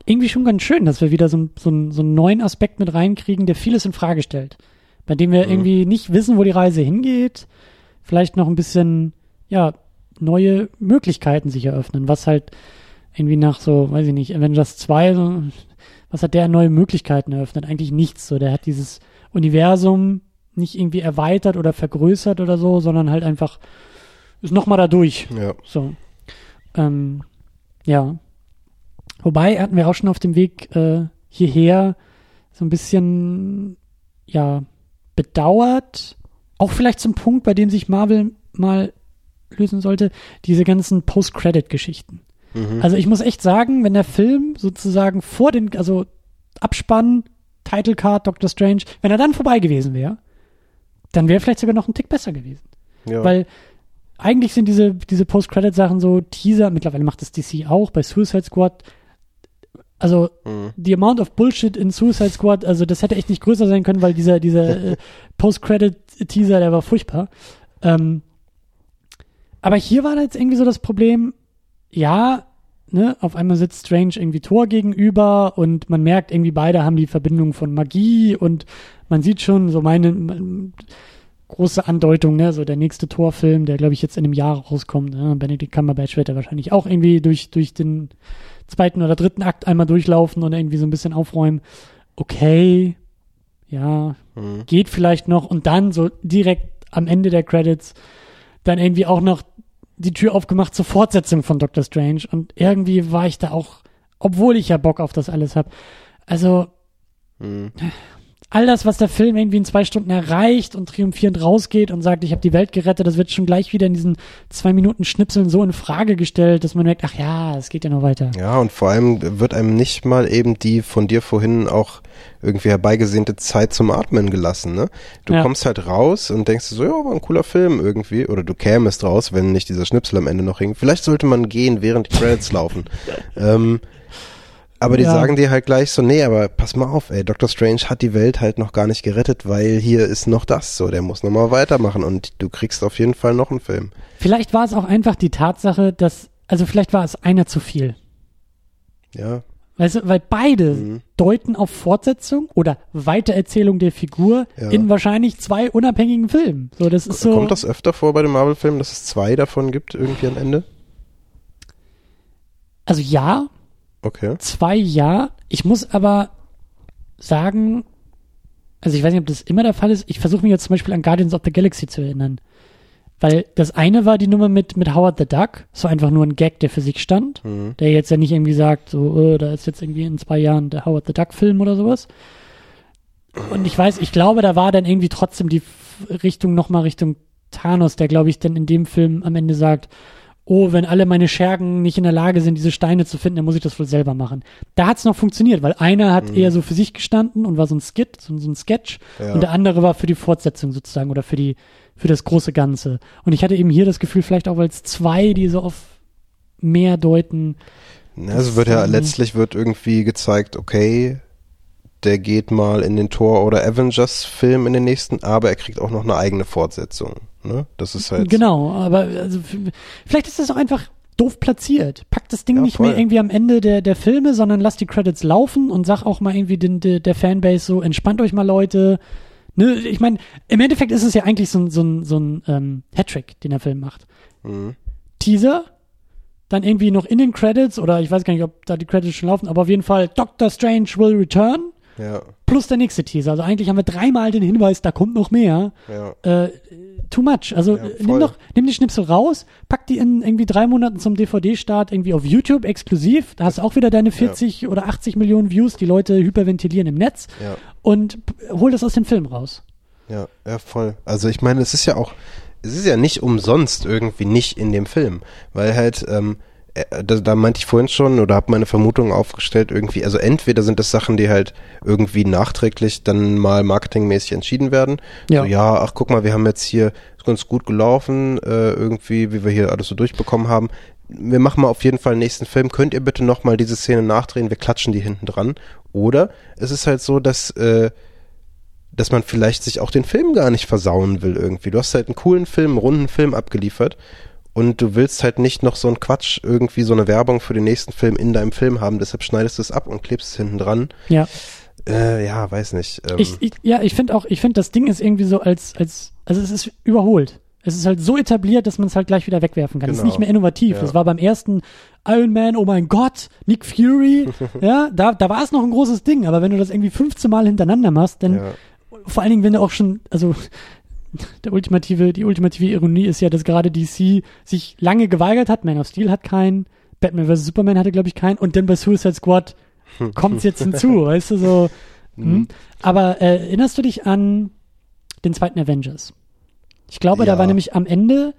irgendwie schon ganz schön, dass wir wieder so, so, so einen neuen Aspekt mit reinkriegen, der vieles in Frage stellt. Bei dem wir Mhm. irgendwie nicht wissen, wo die Reise hingeht, vielleicht noch ein bisschen, ja, neue Möglichkeiten sich eröffnen, was halt irgendwie nach so, weiß ich nicht, Avengers 2, so, was hat der neue Möglichkeiten eröffnet? Eigentlich nichts. So, der hat dieses Universum nicht irgendwie erweitert oder vergrößert oder so, sondern halt einfach ist nochmal da durch. Ja. So. Ähm, ja. Wobei hatten wir auch schon auf dem Weg äh, hierher so ein bisschen, ja, bedauert. Auch vielleicht zum Punkt, bei dem sich Marvel mal lösen sollte, diese ganzen Post-Credit-Geschichten. Mhm. Also ich muss echt sagen, wenn der Film sozusagen vor den, also Abspann, Title Card, Doctor Strange, wenn er dann vorbei gewesen wäre, dann wäre vielleicht sogar noch ein Tick besser gewesen. ja. Weil eigentlich sind diese, diese Post-Credit-Sachen so Teaser, mittlerweile macht das DC auch bei Suicide Squad. Also, Mhm. die Amount of Bullshit in Suicide Squad, also das hätte echt nicht größer sein können, weil dieser, dieser <laughs> äh, Post-Credit-Teaser, der war furchtbar. Ähm, aber hier war jetzt irgendwie so das Problem, ja, ne, auf einmal sitzt Strange irgendwie Thor gegenüber und man merkt irgendwie beide haben die Verbindung von Magie und man sieht schon so meine man, große Andeutung, ne, so der nächste Thor-Film, der glaube ich jetzt in einem Jahr rauskommt. Ne? Benedict Cumberbatch wird er wahrscheinlich auch irgendwie durch durch den zweiten oder dritten Akt einmal durchlaufen und irgendwie so ein bisschen aufräumen. Okay, ja, Mhm. geht vielleicht noch und dann so direkt am Ende der Credits dann irgendwie auch noch die Tür aufgemacht zur Fortsetzung von Doctor Strange und irgendwie war ich da auch, obwohl ich ja Bock auf das alles habe. Also Mhm. All das, was der Film irgendwie in zwei Stunden erreicht und triumphierend rausgeht und sagt, ich habe die Welt gerettet, das wird schon gleich wieder in diesen zwei Minuten Schnipseln so in Frage gestellt, dass man merkt, ach ja, es geht ja noch weiter. Ja, und vor allem wird einem nicht mal eben die von dir vorhin auch irgendwie herbeigesehnte Zeit zum Atmen gelassen, ne? Du Ja. kommst halt raus und denkst so, ja, war ein cooler Film irgendwie. Oder du kämest raus, wenn nicht dieser Schnipsel am Ende noch hing. Vielleicht sollte man gehen, während die Credits laufen. <laughs> ähm, Aber die Ja. sagen dir halt gleich so, nee, aber pass mal auf, ey, Doctor Strange hat die Welt halt noch gar nicht gerettet, weil hier ist noch das so, der muss nochmal weitermachen und du kriegst auf jeden Fall noch einen Film. Vielleicht war es auch einfach die Tatsache, dass, also vielleicht war es einer zu viel. Ja, Weißt du, weil beide Mhm. deuten auf Fortsetzung oder Weitererzählung der Figur Ja. in wahrscheinlich zwei unabhängigen Filmen. So, das ist so. kommt das öfter vor bei den Marvel-Filmen, dass es zwei davon gibt irgendwie am Ende? Also ja, Okay. zwei ja. Ich muss aber sagen, also ich weiß nicht, ob das immer der Fall ist. Ich versuche mich jetzt zum Beispiel an Guardians of the Galaxy zu erinnern. Weil das eine war die Nummer mit, mit Howard the Duck. So einfach nur ein Gag, der für sich stand. Mhm. Der jetzt ja nicht irgendwie sagt, so, äh, da ist jetzt irgendwie in zwei Jahren der Howard the Duck Film oder sowas. Und ich weiß, ich glaube, da war dann irgendwie trotzdem die Richtung nochmal Richtung Thanos, der glaube ich dann in dem Film am Ende sagt, oh, wenn alle meine Schergen nicht in der Lage sind, diese Steine zu finden, dann muss ich das wohl selber machen. Da hat es noch funktioniert, weil einer hat eher so für sich gestanden und war so ein Skit, so, so ein Sketch, Ja. und der andere war für die Fortsetzung sozusagen oder für die, für das große Ganze. Und ich hatte eben hier das Gefühl, vielleicht auch, weil es zwei, die so auf mehr deuten, Also wird ja letztlich wird irgendwie gezeigt, okay, der geht mal in den Thor oder Avengers Film in den nächsten, aber er kriegt auch noch eine eigene Fortsetzung. Ne? Das ist halt Genau, aber also, vielleicht ist das auch einfach doof platziert. Pack das Ding Ja, nicht voll. mehr irgendwie am Ende der, der Filme, sondern lass die Credits laufen und sag auch mal irgendwie den, der, der Fanbase so, entspannt euch mal Leute. Ne, ich meine, im Endeffekt ist es ja eigentlich so ein, so ein, so ein ähm, Hattrick, den der Film macht. Mhm. Teaser, dann irgendwie noch in den Credits, oder ich weiß gar nicht, ob da die Credits schon laufen, aber auf jeden Fall Doctor Strange will return, Ja, plus der nächste Teaser. Also eigentlich haben wir dreimal den Hinweis, da kommt noch mehr ja. äh, too much. Also Ja, äh, nimm doch, nimm die Schnipsel raus, pack die in irgendwie drei Monaten zum DVD-Start irgendwie auf YouTube exklusiv. Da hast du auch wieder deine 40 oder 80 Millionen Views, die Leute hyperventilieren im Netz Ja, und hol das aus dem Film raus. ja, ja, voll. Also ich meine, es ist ja auch, es ist ja nicht umsonst irgendwie nicht in dem Film, weil halt, ähm, äh, da, da meinte ich vorhin schon oder habe meine Vermutung aufgestellt irgendwie, also entweder sind das Sachen, die halt irgendwie nachträglich dann mal marketingmäßig entschieden werden. Ja. So, ja, ach guck mal, wir haben jetzt hier ganz gut gelaufen, äh, irgendwie, wie wir hier alles so durchbekommen haben. Wir machen mal auf jeden Fall einen nächsten Film. Könnt ihr bitte nochmal diese Szene nachdrehen? Wir klatschen die hinten dran. Oder es ist halt so, dass äh, dass man vielleicht sich auch den Film gar nicht versauen will irgendwie. Du hast halt einen coolen Film, einen runden Film abgeliefert und du willst halt nicht noch so einen Quatsch, irgendwie so eine Werbung für den nächsten Film in deinem Film haben, deshalb schneidest du es ab und klebst es hinten dran. Ja. Äh, ja, weiß nicht. Ähm, Ich, ich, ja, ich finde auch, ich finde, das Ding ist irgendwie so als, als, also es ist überholt. Es ist halt so etabliert, dass man es halt gleich wieder wegwerfen kann. Es ist Genau. nicht mehr innovativ. Ja. Das war beim ersten Iron Man, oh mein Gott, Nick Fury, <laughs> ja, da, da war es noch ein großes Ding. Aber wenn du das irgendwie 15 Mal hintereinander machst, dann, ja, vor allen Dingen, wenn du auch schon, also, der ultimative, die ultimative Ironie ist ja, dass gerade DC sich lange geweigert hat. Man of Steel hat keinen, Batman vs. Superman hatte, glaube ich, keinen. Und dann bei Suicide Squad kommt's jetzt hinzu, <laughs> weißt du, so. Hm. Aber äh, erinnerst du dich an den zweiten Avengers? Ich glaube, da Ja. war nämlich am Ende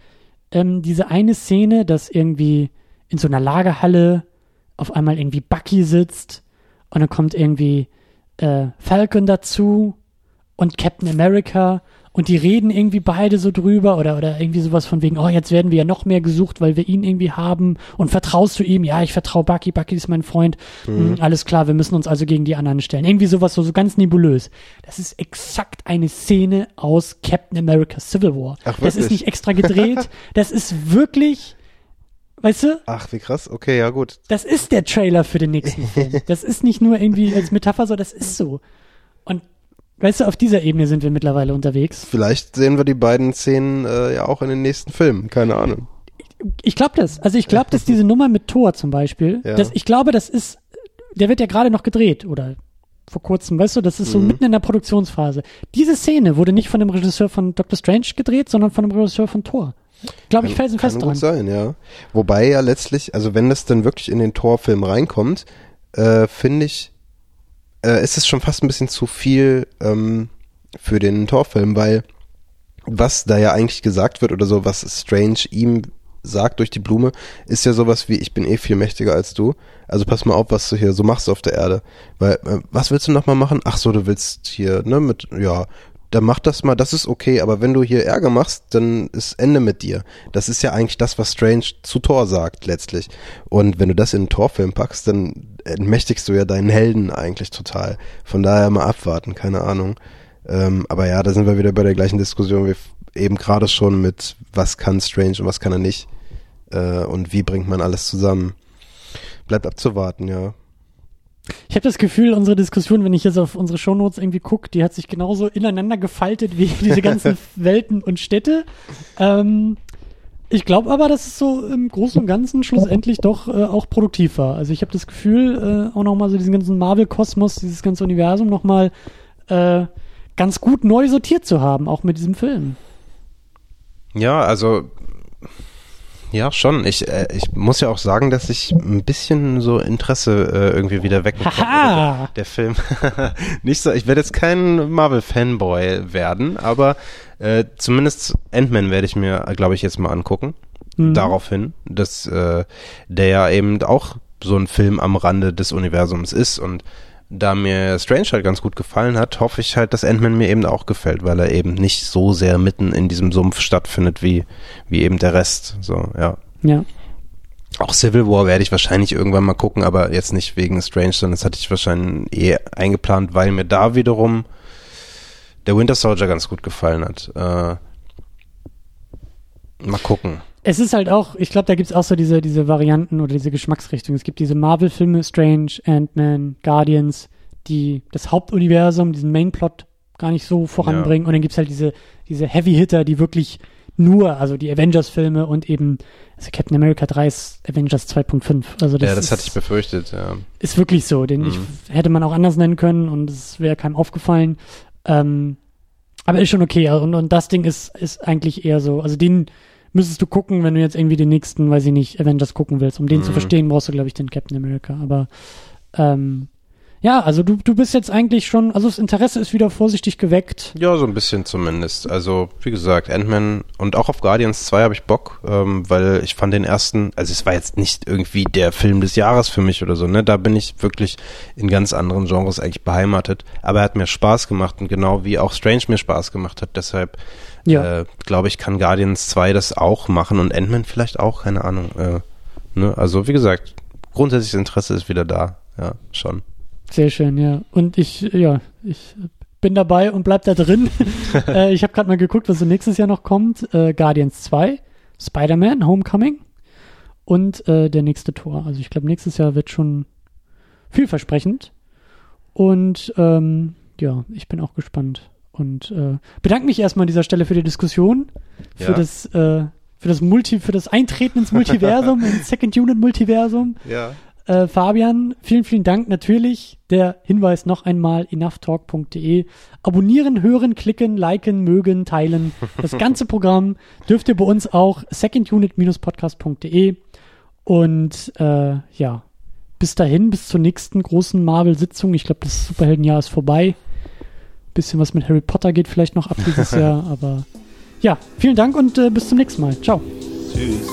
ähm, diese eine Szene, dass irgendwie in so einer Lagerhalle auf einmal irgendwie Bucky sitzt und dann kommt irgendwie äh, Falcon dazu und Captain America und die reden irgendwie beide so drüber oder, oder irgendwie sowas von wegen, oh, jetzt werden wir ja noch mehr gesucht, weil wir ihn irgendwie haben und vertraust du ihm? Ja, ich vertraue Bucky, Bucky ist mein Freund. Hm, alles klar, wir müssen uns also gegen die anderen stellen. Irgendwie sowas so, so ganz nebulös. Das ist exakt eine Szene aus Captain America Civil War. Ach, das ist nicht extra gedreht, <laughs> das ist wirklich, weißt du, Ach, wie krass. Okay, ja gut. das ist der Trailer für den nächsten Film. <laughs> Das ist nicht nur irgendwie als Metapher, so, das ist so. Und weißt du, auf dieser Ebene sind wir mittlerweile unterwegs. Vielleicht sehen wir die beiden Szenen äh, ja auch in den nächsten Filmen. Keine Ahnung. Ich glaube das. Also ich glaube, dass diese Nummer mit Thor zum Beispiel, Ja. das, ich glaube, das ist, der wird ja gerade noch gedreht oder vor kurzem, weißt du, das ist so Mhm. mitten in der Produktionsphase. Diese Szene wurde nicht von dem Regisseur von Doctor Strange gedreht, sondern von dem Regisseur von Thor. Glaube ich Kann felsenfest gut dran. sein, ja. Wobei ja letztlich, also wenn das dann wirklich in den Torfilm reinkommt, äh, finde ich, äh, ist es schon fast ein bisschen zu viel ähm, für den Torfilm, weil was da ja eigentlich gesagt wird oder so, was Strange ihm sagt durch die Blume, ist ja sowas wie, ich bin eh viel mächtiger als du. Also pass mal auf, was du hier so machst auf der Erde. Weil, äh, was willst du nochmal machen? Ach so, du willst hier, ne, mit, ja, dann mach das mal, das ist okay, aber wenn du hier Ärger machst, dann ist Ende mit dir. Das ist ja eigentlich das, was Strange zu Thor sagt letztlich. Und wenn du das in einen Torfilm packst, dann entmächtigst du ja deinen Helden eigentlich total. Von daher mal abwarten, keine Ahnung. Ähm, aber ja, da sind wir wieder bei der gleichen Diskussion wie eben gerade schon mit, was kann Strange und was kann er nicht. Äh, und wie bringt man alles zusammen. Bleibt abzuwarten, ja. Ich habe das Gefühl, unsere Diskussion, wenn ich jetzt auf unsere Shownotes irgendwie gucke, die hat sich genauso ineinander gefaltet wie <laughs> diese ganzen <laughs> Welten und Städte. Ähm, ich glaube aber, dass es so im Großen und Ganzen schlussendlich doch äh, auch produktiv war. Also ich habe das Gefühl, äh, auch nochmal so diesen ganzen Marvel-Kosmos, dieses ganze Universum nochmal äh, ganz gut neu sortiert zu haben, auch mit diesem Film. Ja, also ja, schon. Ich, äh, ich muss ja auch sagen, dass ich ein bisschen so Interesse äh, irgendwie wieder wegbekomme. Der Film. <laughs> Nicht so, ich werde jetzt kein Marvel-Fanboy werden, aber äh, zumindest Ant-Man werde ich mir, glaube ich, jetzt mal angucken. Mhm. Daraufhin, dass äh, der ja eben auch so ein Film am Rande des Universums ist und da mir Strange halt ganz gut gefallen hat, hoffe ich halt, dass Ant-Man mir eben auch gefällt, weil er eben nicht so sehr mitten in diesem Sumpf stattfindet wie, wie eben der Rest. So, ja. Ja. Auch Civil War werde ich wahrscheinlich irgendwann mal gucken, aber jetzt nicht wegen Strange, sondern das hatte ich wahrscheinlich eh eingeplant, weil mir da wiederum der Winter Soldier ganz gut gefallen hat. Äh, mal gucken. Es ist halt auch, ich glaube, da gibt es auch so diese, diese Varianten oder diese Geschmacksrichtungen. Es gibt diese Marvel-Filme, Strange, Ant-Man, Guardians, die das Hauptuniversum, diesen Mainplot gar nicht so voranbringen. Ja. Und dann gibt es halt diese, diese Heavy-Hitter, die wirklich nur, also die Avengers-Filme und eben, also Captain America 3 ist Avengers 2.5. Also das ja, das ist, hatte ich befürchtet, ja. Ist wirklich so, den mhm. ich, hätte man auch anders nennen können und es wäre keinem aufgefallen. Ähm, aber ist schon okay. Und, und das Ding ist, ist eigentlich eher so, also den, müsstest du gucken, wenn du jetzt irgendwie den nächsten, weiß ich nicht, Avengers gucken willst. Um den mhm. zu verstehen, brauchst du, glaube ich, den Captain America. Aber ähm, ja, also du, du bist jetzt eigentlich schon, also das Interesse ist wieder vorsichtig geweckt. Ja, so ein bisschen zumindest. Also, wie gesagt, Ant-Man und auch auf Guardians 2 habe ich Bock, ähm, weil ich fand den ersten, also es war jetzt nicht irgendwie der Film des Jahres für mich oder so, ne? Da bin ich wirklich in ganz anderen Genres eigentlich beheimatet. Aber er hat mir Spaß gemacht und genau wie auch Strange mir Spaß gemacht hat. Deshalb ja. äh, glaube ich, kann Guardians 2 das auch machen und Ant-Man vielleicht auch, keine Ahnung. Äh, ne? Also, wie gesagt, grundsätzliches Interesse ist wieder da. Ja, schon. Sehr schön, ja. Und ich, ja, ich bin dabei und bleib da drin. <laughs> äh, ich habe gerade mal geguckt, was so nächstes Jahr noch kommt. Äh, Guardians 2, Spider-Man, Homecoming und äh, der nächste Tor. Also ich glaube, nächstes Jahr wird schon vielversprechend. Und ähm, ja, ich bin auch gespannt. Und äh, bedanke mich erstmal an dieser Stelle für die Diskussion, für ja. das äh, für das Multi, für das Eintreten ins Multiversum, <laughs> ins Second Unit Multiversum. Ja. Äh, Fabian, vielen, vielen Dank. Natürlich der Hinweis noch einmal, enoughtalk.de. Abonnieren, hören, klicken, liken, mögen, teilen. Das <laughs> ganze Programm dürft ihr bei uns auch secondunit-podcast.de. Und äh, ja, bis dahin, bis zur nächsten großen Marvel-Sitzung. Ich glaube, das Superheldenjahr ist vorbei. Bisschen was mit Harry Potter geht vielleicht noch ab dieses <laughs> Jahr, aber ja, vielen Dank und äh, bis zum nächsten Mal. Ciao. Tschüss.